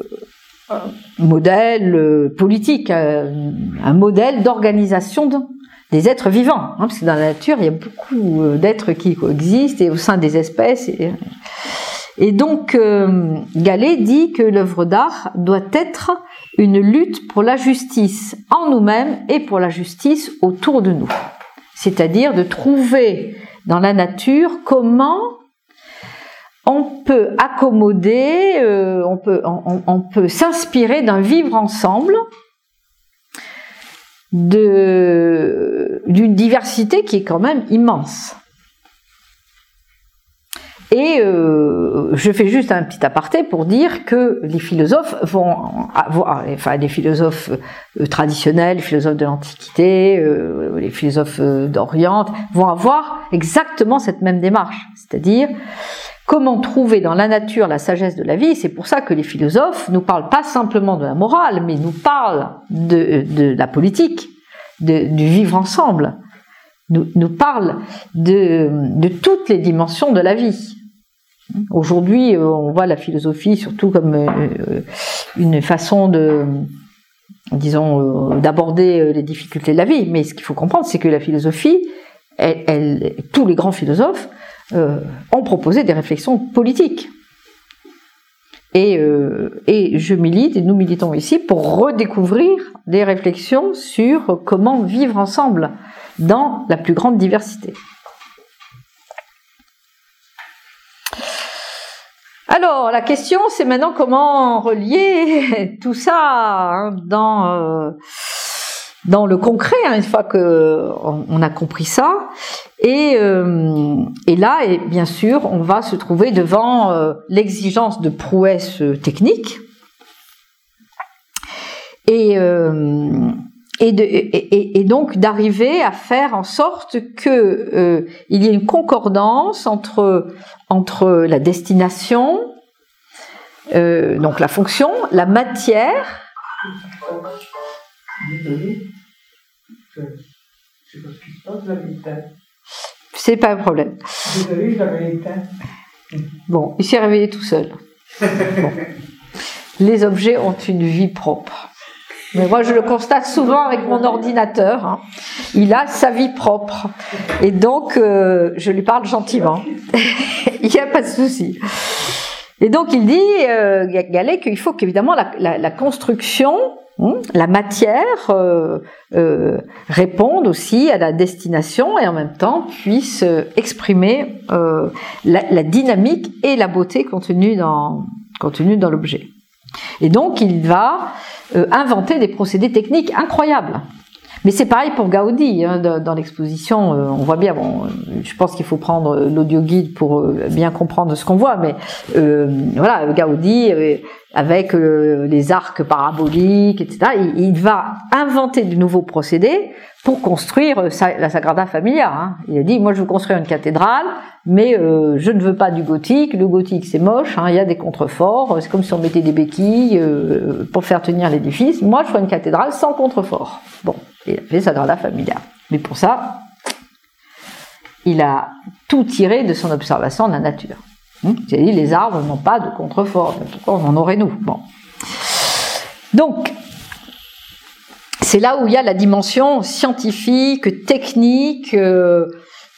modèle politique, un modèle d'organisation des êtres vivants, hein, parce que dans la nature, il y a beaucoup euh, d'êtres qui coexistent et au sein des espèces. Et, donc, euh, dit que l'œuvre d'art doit être une lutte pour la justice en nous-mêmes et pour la justice autour de nous. C'est-à-dire de trouver dans la nature comment on peut accommoder, euh, on peut, on peut s'inspirer d'un vivre ensemble d'une diversité qui est quand même immense. Et euh, je fais juste un petit aparté pour dire que les philosophes vont avoir, enfin philosophes euh, traditionnels, les philosophes de l'Antiquité, euh, les philosophes d'Orient, vont avoir exactement cette même démarche, c'est-à-dire comment trouver dans la nature la sagesse de la vie. C'est pour ça que les philosophes nous parlent pas simplement de la morale, mais nous parlent de, la politique, du vivre ensemble, nous, nous parlent de, toutes les dimensions de la vie. Aujourd'hui, on voit la philosophie surtout comme euh, une façon de disons, d'aborder les difficultés de la vie. Mais ce qu'il faut comprendre, c'est que la philosophie, tous les grands philosophes ont proposé des réflexions politiques. Et, et, je milite, et nous militons ici, pour redécouvrir des réflexions sur comment vivre ensemble dans la plus grande diversité. Alors, la question, c'est maintenant comment relier <laughs> tout ça hein, dans, euh, dans le concret, hein, une fois qu'on on a compris ça. Et, euh, et là, et bien sûr, on va se trouver devant euh, l'exigence de prouesse technique. Et, et, donc d'arriver à faire en sorte que euh, il y ait une concordance entre entre la destination, euh, donc la fonction, la matière. C'est pas un problème. Bon, il s'est réveillé tout seul. <laughs> Les objets ont une vie propre. Mais moi, je le constate souvent avec mon ordinateur. Hein. Il a sa vie propre. Et donc, euh, je lui parle gentiment. <laughs> il n'y a pas de souci. Et donc, il dit, euh, Gallet, qu'il faut qu'évidemment la, la, construction, la matière, euh, euh, réponde aussi à la destination et en même temps puisse exprimer la, la, dynamique et la beauté contenue dans, contenue dans l'objet. Et donc, il va euh, inventer des procédés techniques incroyables. Mais c'est pareil pour Gaudi. Hein, dans l'exposition, euh, on voit bien. Bon, je pense qu'il faut prendre l'audio guide pour euh, bien comprendre ce qu'on voit. Mais voilà, Gaudi avec les arcs paraboliques, etc. Il, il, va inventer de nouveaux procédés pour construire la Sagrada Familia. Hein. Il a dit, moi je veux construire une cathédrale, mais euh, je ne veux pas du gothique. Le gothique c'est moche, hein, il y a des contreforts, c'est comme si on mettait des béquilles euh, pour faire tenir l'édifice. Moi je ferai une cathédrale sans contrefort. Bon, il a fait Sagrada Familia. Mais pour ça, il a tout tiré de son observation de la nature. Hum, a dit, les arbres n'ont pas de contrefort, pourquoi on en aurait nous? Bon. Donc, c'est là où il y a la dimension scientifique, technique, euh,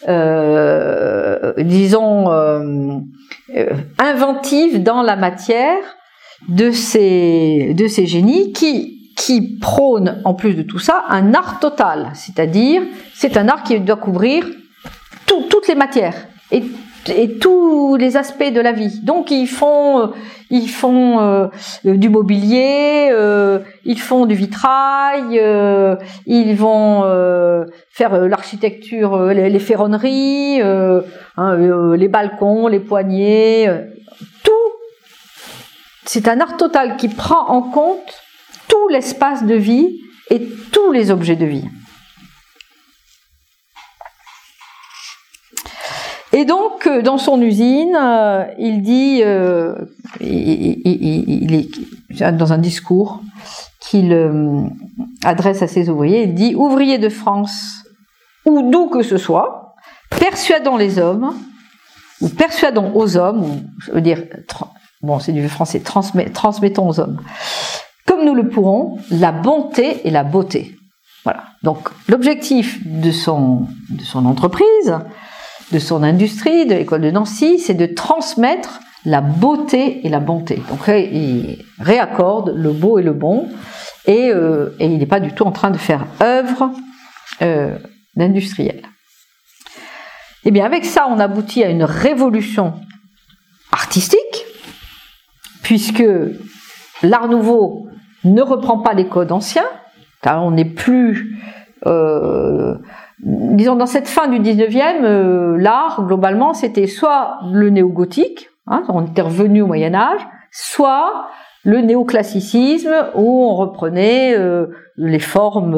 euh, disons, euh, inventive dans la matière de ces, de ces génies qui, qui prônent, en plus de tout ça, un art total. C'est-à-dire, c'est un art qui doit couvrir toutes les matières. Et et tous les aspects de la vie. Donc ils font, euh, ils font euh, du mobilier, euh, ils font du vitrail, ils vont faire l'architecture, les, ferronneries, hein, les balcons, les poignées, tout. C'est un art total qui prend en compte l'espace de vie et tous les objets de vie. Et donc, euh, dans son usine, euh, il dit, euh, il, est dans un discours qu'il adresse à ses ouvriers, il dit Ouvriers de France, ou d'où que ce soit, persuadons les hommes, ou persuadons aux hommes, je veux dire, bon, c'est du français, transmettons aux hommes, comme nous le pourrons, la bonté et la beauté. Voilà. Donc, l'objectif de son, entreprise, de son industrie, de l'école de Nancy, c'est de transmettre la beauté et la bonté. Donc il réaccorde le beau et le bon, et, euh, il n'est pas du tout en train de faire œuvre euh, d'industriel. Et eh bien avec ça, on aboutit à une révolution artistique, puisque l'art nouveau ne reprend pas les codes anciens, on n'est plus euh, disons, dans cette fin du 19e, euh, l'art, globalement, c'était soit le néo-gothique, hein, on était revenu au Moyen Âge, soit le néoclassicisme, où on reprenait euh, les formes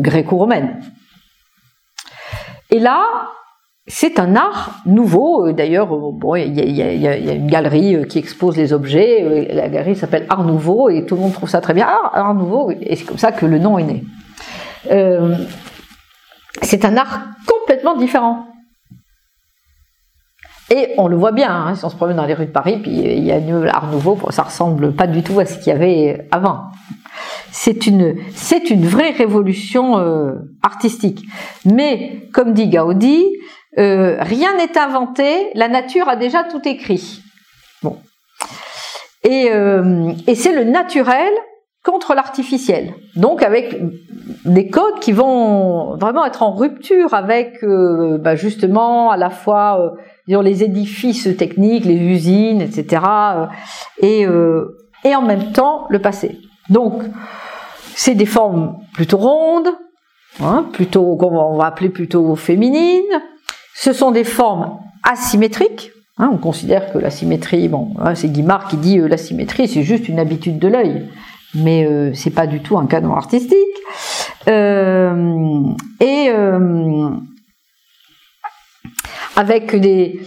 gréco-romaines. Et là, c'est un art nouveau. D'ailleurs, bon, il y, a une galerie qui expose les objets. La galerie s'appelle Art Nouveau et tout le monde trouve ça très bien. Art, art Nouveau, et c'est comme ça que le nom est né. Euh, c'est un art complètement différent. Et on le voit bien, hein, si on se promène dans les rues de Paris, puis il y a un art nouveau, ça ressemble pas du tout à ce qu'il y avait avant. c'est une, c'est une vraie révolution artistique. Mais, comme dit Gaudi, rien n'est inventé, la nature a déjà tout écrit. Bon. Et, et c'est le naturel contre l'artificiel. Donc avec des codes qui vont vraiment être en rupture avec euh, bah, justement à la fois euh, les édifices techniques, les usines, etc. Euh, et, euh, et en même temps le passé. Donc c'est des formes plutôt rondes, hein, plutôt qu'on va appeler plutôt féminines. Ce sont des formes asymétriques. Hein, on considère que la symétrie, bon, hein, c'est Guimard qui dit la symétrie, c'est juste une habitude de l'œil mais euh, c'est pas du tout un canon artistique. Euh, et euh, avec des,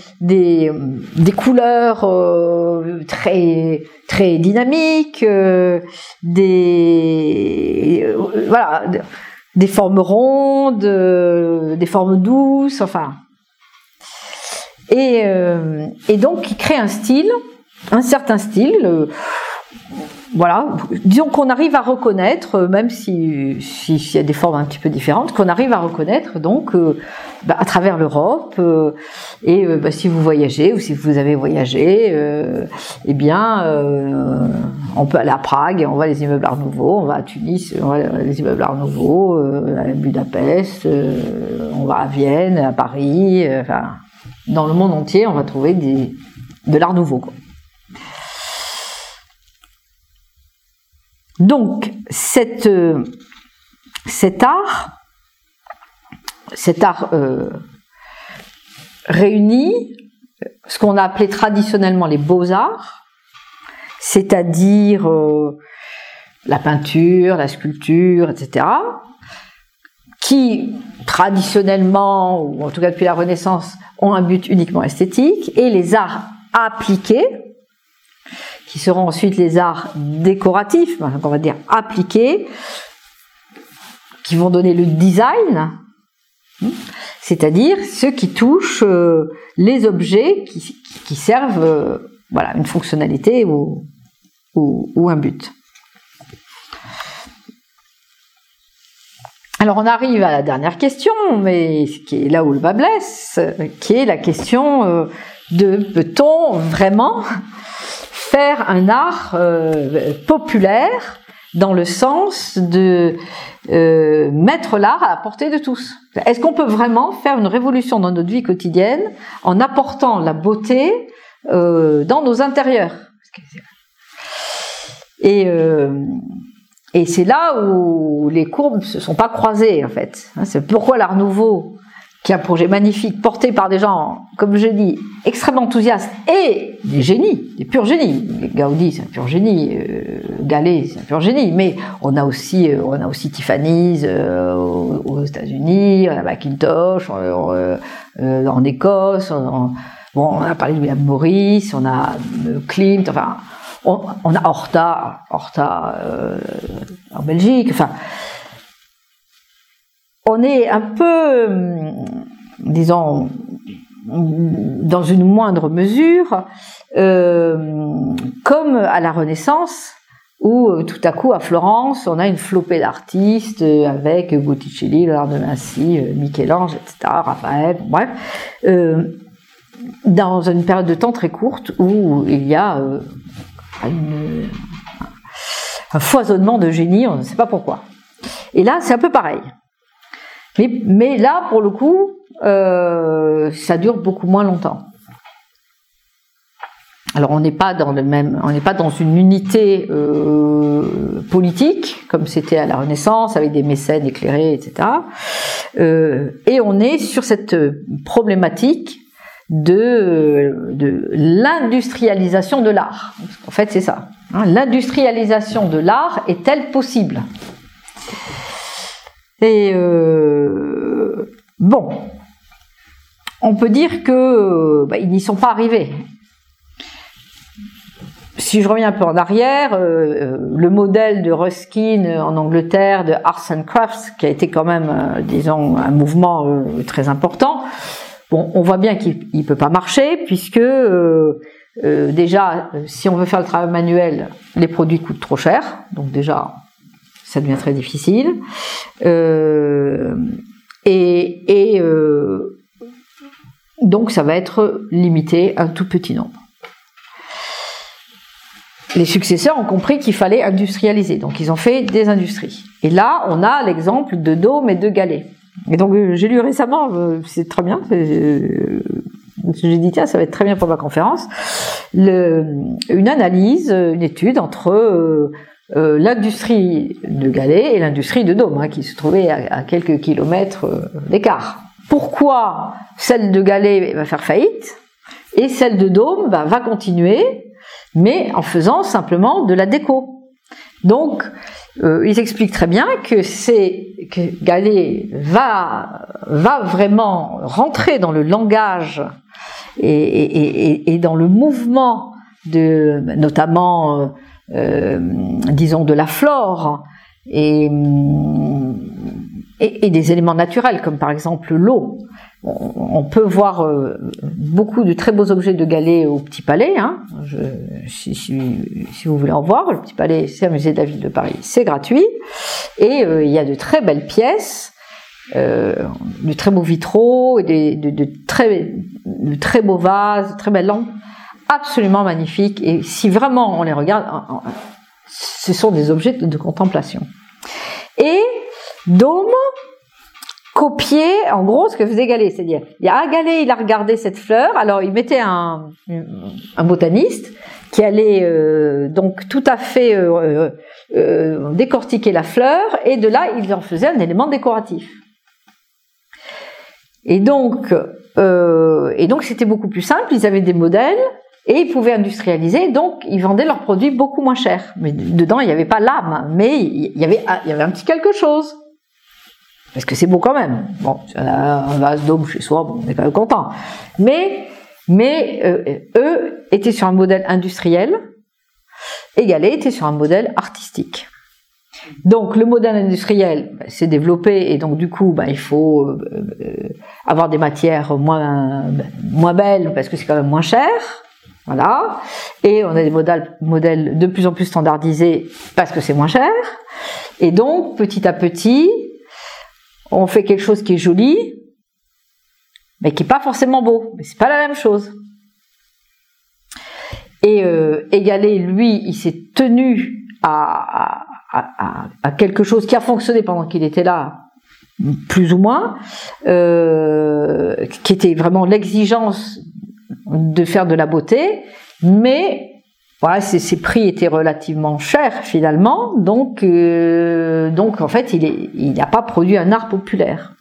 couleurs euh, très très dynamiques, euh, des voilà, des formes rondes, des formes douces, enfin. Et, et donc, il crée un style, un certain style voilà, disons qu'on arrive à reconnaître, euh, même s'il si, y a des formes un petit peu différentes, qu'on arrive à reconnaître donc euh, bah, à travers l'Europe. Euh, et bah, si vous voyagez ou si vous avez voyagé, eh bien, on peut aller à Prague et on voit les immeubles Art Nouveau, on va à Tunis, on voit les immeubles Art Nouveau, à Budapest, on va à Vienne, à Paris, enfin, dans le monde entier, on va trouver des, de l'Art Nouveau. Donc, cette, euh, cet art, cet art euh, réunit ce qu'on a appelé traditionnellement les beaux-arts, c'est-à-dire euh, la peinture, la sculpture, etc., qui traditionnellement, ou en tout cas depuis la Renaissance, ont un but uniquement esthétique, et les arts appliqués, qui seront ensuite les arts décoratifs, on va dire appliqués, qui vont donner le design, hein, c'est-à-dire ceux qui touchent euh, les objets qui, servent euh, voilà, une fonctionnalité ou, ou, un but. Alors on arrive à la dernière question, mais qui est là où le bas blesse, qui est la question euh, de peut-on vraiment faire un art euh, populaire dans le sens de euh, mettre l'art à la portée de tous? Est-ce qu'on peut vraiment faire une révolution dans notre vie quotidienne en apportant la beauté dans nos intérieurs? Et, et c'est là où les courbes se sont pas croisées en fait. C'est pourquoi l'art nouveau qui est un projet magnifique porté par des gens, comme je dis, extrêmement enthousiastes et des génies, des purs génies. Gaudi, c'est un pur génie, euh, Gallet, c'est un pur génie, mais on a aussi, euh, on a aussi Tiffany's euh, aux, États-Unis, on a Macintosh en Écosse, on, bon, on a parlé de William Morris, on a Klimt, enfin, on, a Horta, Horta en Belgique, on est un peu, hum, disons, dans une moindre mesure, euh, comme à la Renaissance, où euh, tout à coup à Florence, on a une flopée d'artistes euh, avec Botticelli, Léonard de Vinci, Michel-Ange, etc., Raphaël, bref, dans une période de temps très courte où il y a un foisonnement de génie, on ne sait pas pourquoi. Et là, c'est un peu pareil. Mais, là, pour le coup, euh, ça dure beaucoup moins longtemps. Alors on n'est pas dans le même, on n'est pas dans une unité euh, politique comme c'était à la Renaissance avec des mécènes éclairés, etc. Euh, et on est sur cette problématique de, l'industrialisation de l'art. En fait, c'est ça. Hein. L'industrialisation de l'art est-elle possible? Et euh, bon, on peut dire que bah, ils n'y sont pas arrivés. Si je reviens un peu en arrière, euh, le modèle de Ruskin en Angleterre, de Arts and Crafts, qui a été quand même, euh, disons, un mouvement très important, bon, on voit bien qu'il ne peut pas marcher, puisque déjà, si on veut faire le travail manuel, les produits coûtent trop cher, donc déjà, ça devient très difficile. Euh, et, donc ça va être limité à un tout petit nombre. Les successeurs ont compris qu'il fallait industrialiser, donc ils ont fait des industries. Et là, on a l'exemple de dômes et de galets. Et donc j'ai lu récemment, c'est très bien, j'ai dit tiens ça va être très bien pour ma conférence, une analyse, une étude entre euh, euh, l'industrie de galets et l'industrie de dôme, hein, qui se trouvait à, quelques kilomètres euh, d'écart. Pourquoi celle de galets va faire faillite et celle de dôme bah, va continuer, mais en faisant simplement de la déco? Donc, euh, ils expliquent très bien que c'est que Gallet va vraiment rentrer dans le langage et, dans le mouvement de, notamment, euh, euh, disons, de la flore et, des éléments naturels, comme par exemple l'eau. On peut voir euh, beaucoup de très beaux objets de galets au Petit Palais. Hein. Je, si, si, vous voulez en voir, le Petit Palais, c'est un musée de la ville de Paris, c'est gratuit. Et il y a de très belles pièces euh, de très beaux vitraux, et de, de, très, de très beaux vases, de très belles lampes, absolument magnifiques. Et si vraiment on les regarde, ce sont des objets de, contemplation. Et Dôme copier en gros ce que faisait Gallet, c'est-à-dire il y a un Gallet, il a regardé cette fleur, alors il mettait un, un botaniste qui allait euh, donc tout à fait euh, euh, décortiquer la fleur et de là il en faisait un élément décoratif. Et donc, euh, et donc c'était beaucoup plus simple. Ils avaient des modèles et ils pouvaient industrialiser. Donc, ils vendaient leurs produits beaucoup moins cher. Mais dedans, il n'y avait pas l'âme, mais il y avait, il y avait un petit quelque chose. Parce que c'est beau quand même. Bon, si on a un vase d'homme chez soi, bon, on est quand même content. Mais, mais euh, eux étaient sur un modèle industriel. Et Galet était sur un modèle artistique. Donc le modèle industriel bah, s'est développé et donc du coup bah, il faut euh, euh, avoir des matières moins moins belles parce que c'est quand même moins cher. Voilà. Et on a des modèles, modèles de plus en plus standardisés parce que c'est moins cher. Et donc petit à petit, on fait quelque chose qui est joli, mais qui est pas forcément beau. Mais c'est pas la même chose. Et euh, lui, il s'est tenu à, à, quelque chose qui a fonctionné pendant qu'il était là, plus ou moins, euh, qui était vraiment l'exigence de faire de la beauté, mais voilà, ses, prix étaient relativement chers finalement, donc euh, donc en fait il n'a pas produit un art populaire.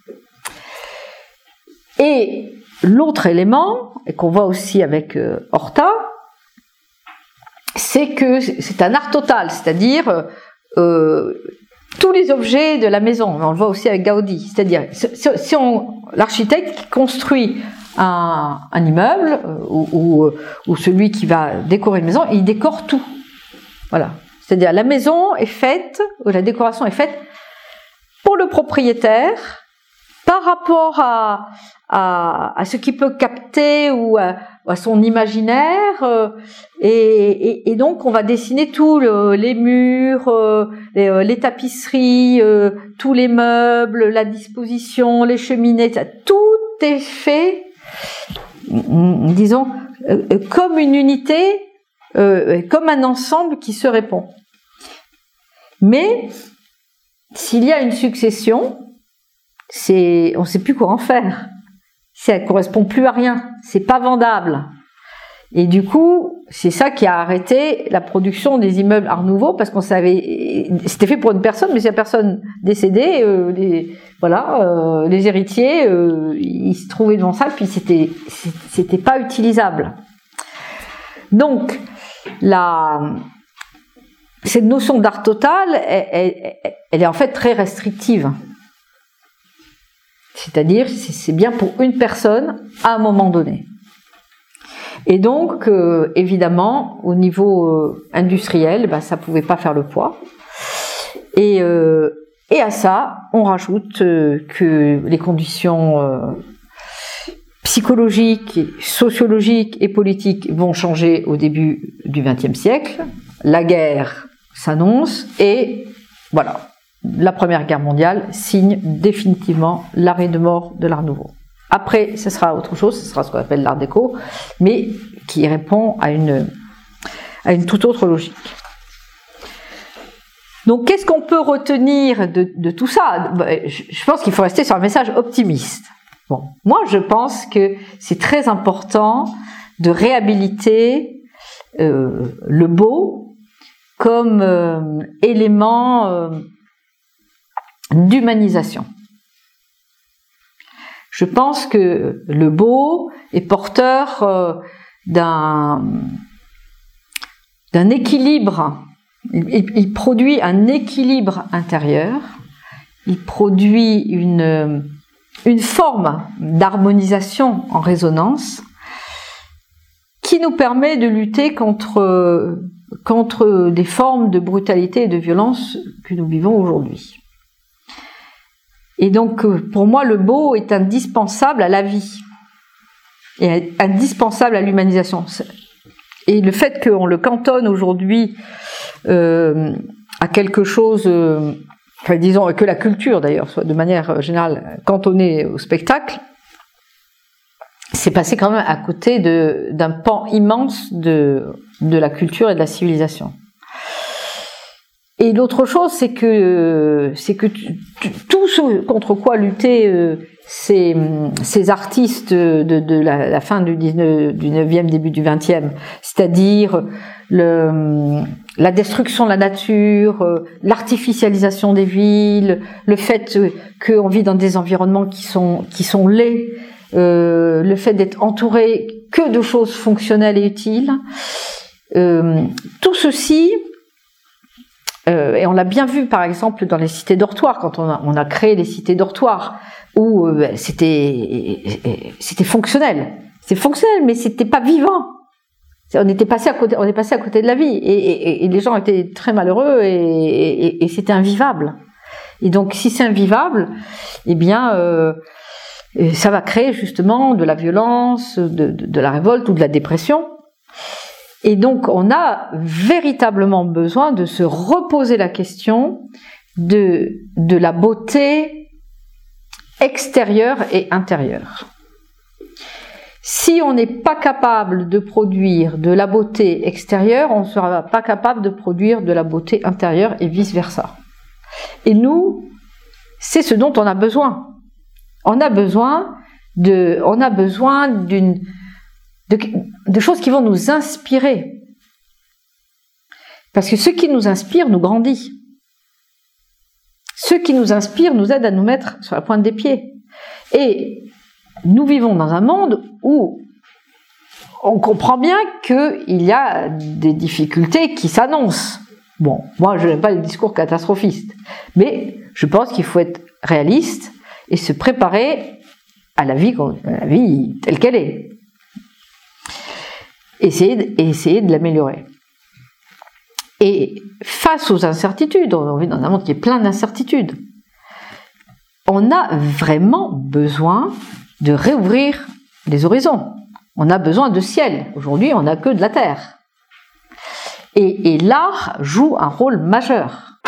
Et l'autre élément, et qu'on voit aussi avec euh, Horta, c'est que c'est un art total, c'est-à-dire euh, tous les objets de la maison. On le voit aussi avec Gaudi. C'est-à-dire, si, on, l'architecte construit un, immeuble euh, ou, euh, ou, celui qui va décorer une maison, il décore tout. Voilà. C'est-à-dire, la maison est faite, ou la décoration est faite pour le propriétaire par rapport à, à, à ce qu'il peut capter ou à, à son imaginaire euh, et, donc on va dessiner tous les murs, euh, euh, les, tapisseries, tous les meubles, la disposition, les cheminées, tout est fait, mm, disons, comme une unité, comme un ensemble qui se répond. Mais s'il y a une succession, c'est, on ne sait plus quoi en faire ça correspond plus à rien, c'est pas vendable. Et du coup, c'est ça qui a arrêté la production des immeubles Art Nouveau parce qu'on savait, c'était fait pour une personne, mais si la personne décédée, euh, les, voilà, euh, les héritiers, euh, ils se trouvaient devant ça, puis c'était, c'était pas utilisable. Donc, la, cette notion d'art total, elle est en fait très restrictive. C'est-à-dire, c'est bien pour une personne à un moment donné. Et donc, euh, évidemment, au niveau euh, industriel, bah, ça pouvait pas faire le poids. Et, euh, et à ça, on rajoute que les conditions psychologiques, sociologiques et politiques vont changer au début du XXe siècle. La guerre s'annonce et voilà, la Première Guerre mondiale signe définitivement l'arrêt de mort de l'Art nouveau. Après, ce sera autre chose, ce sera ce qu'on appelle l'Art déco, mais qui répond à une, toute autre logique. Donc, qu'est-ce qu'on peut retenir de, tout ça? Bah, Je pense qu'il faut rester sur un message optimiste. Moi, je pense que c'est très important de réhabiliter euh, le beau comme euh, élément euh, d'humanisation. Je pense que le beau est porteur d'un d'un équilibre. Il, produit un équilibre intérieur. Il produit une une forme d'harmonisation en résonance qui nous permet de lutter contre, contre des formes de brutalité et de violence que nous vivons aujourd'hui. Et donc, pour moi, le beau est indispensable à la vie et indispensable à l'humanisation. Et le fait qu'on le cantonne aujourd'hui euh, à quelque chose euh, disons que la culture d'ailleurs soit de manière générale cantonnée au spectacle, c'est passé quand même à côté d'un pan immense de la culture et de la civilisation. Et l'autre chose, c'est que c'est que tout ce contre quoi lutter euh, ces, ces artistes de, de la, fin du 19, du 9e, début du 20e, c'est-à-dire la destruction de la nature, euh, l'artificialisation des villes, le fait qu'on vit dans des environnements qui sont qui sont laids, euh, le fait d'être entouré que de choses fonctionnelles et utiles. Euh, tout ceci, et on l'a bien vu par exemple dans les cités dortoirs, quand on a, créé les cités dortoirs, où ben, c'était c'était fonctionnel. C'était fonctionnel, mais c'était pas vivant on était passé à côté, on est passé à côté de la vie et, les gens étaient très malheureux et, c'était invivable. Et donc, si c'est invivable, eh bien, euh, ça va créer justement de la violence, de, la révolte ou de la dépression. Et donc, on a véritablement besoin de se reposer la question de, la beauté extérieure et intérieure. Si on n'est pas capable de produire de la beauté extérieure, on ne sera pas capable de produire de la beauté intérieure et vice-versa. Et nous, c'est ce dont on a besoin. On a besoin d'une, de, choses qui vont nous inspirer. Parce que ce qui nous inspire nous grandit. Ce qui nous inspire nous aide à nous mettre sur la pointe des pieds. Et nous vivons dans un monde où on comprend bien qu'il y a des difficultés qui s'annoncent. Bon, moi je n'aime pas les discours catastrophistes, mais je pense qu'il faut être réaliste et se préparer à la vie telle qu'elle est. Essayer, de l'améliorer. Et face aux incertitudes, on vit dans un monde qui est plein d'incertitudes, on a vraiment besoin de réouvrir les horizons. On a besoin de ciel. Aujourd'hui, on n'a que de la terre. Et l'art joue un rôle majeur.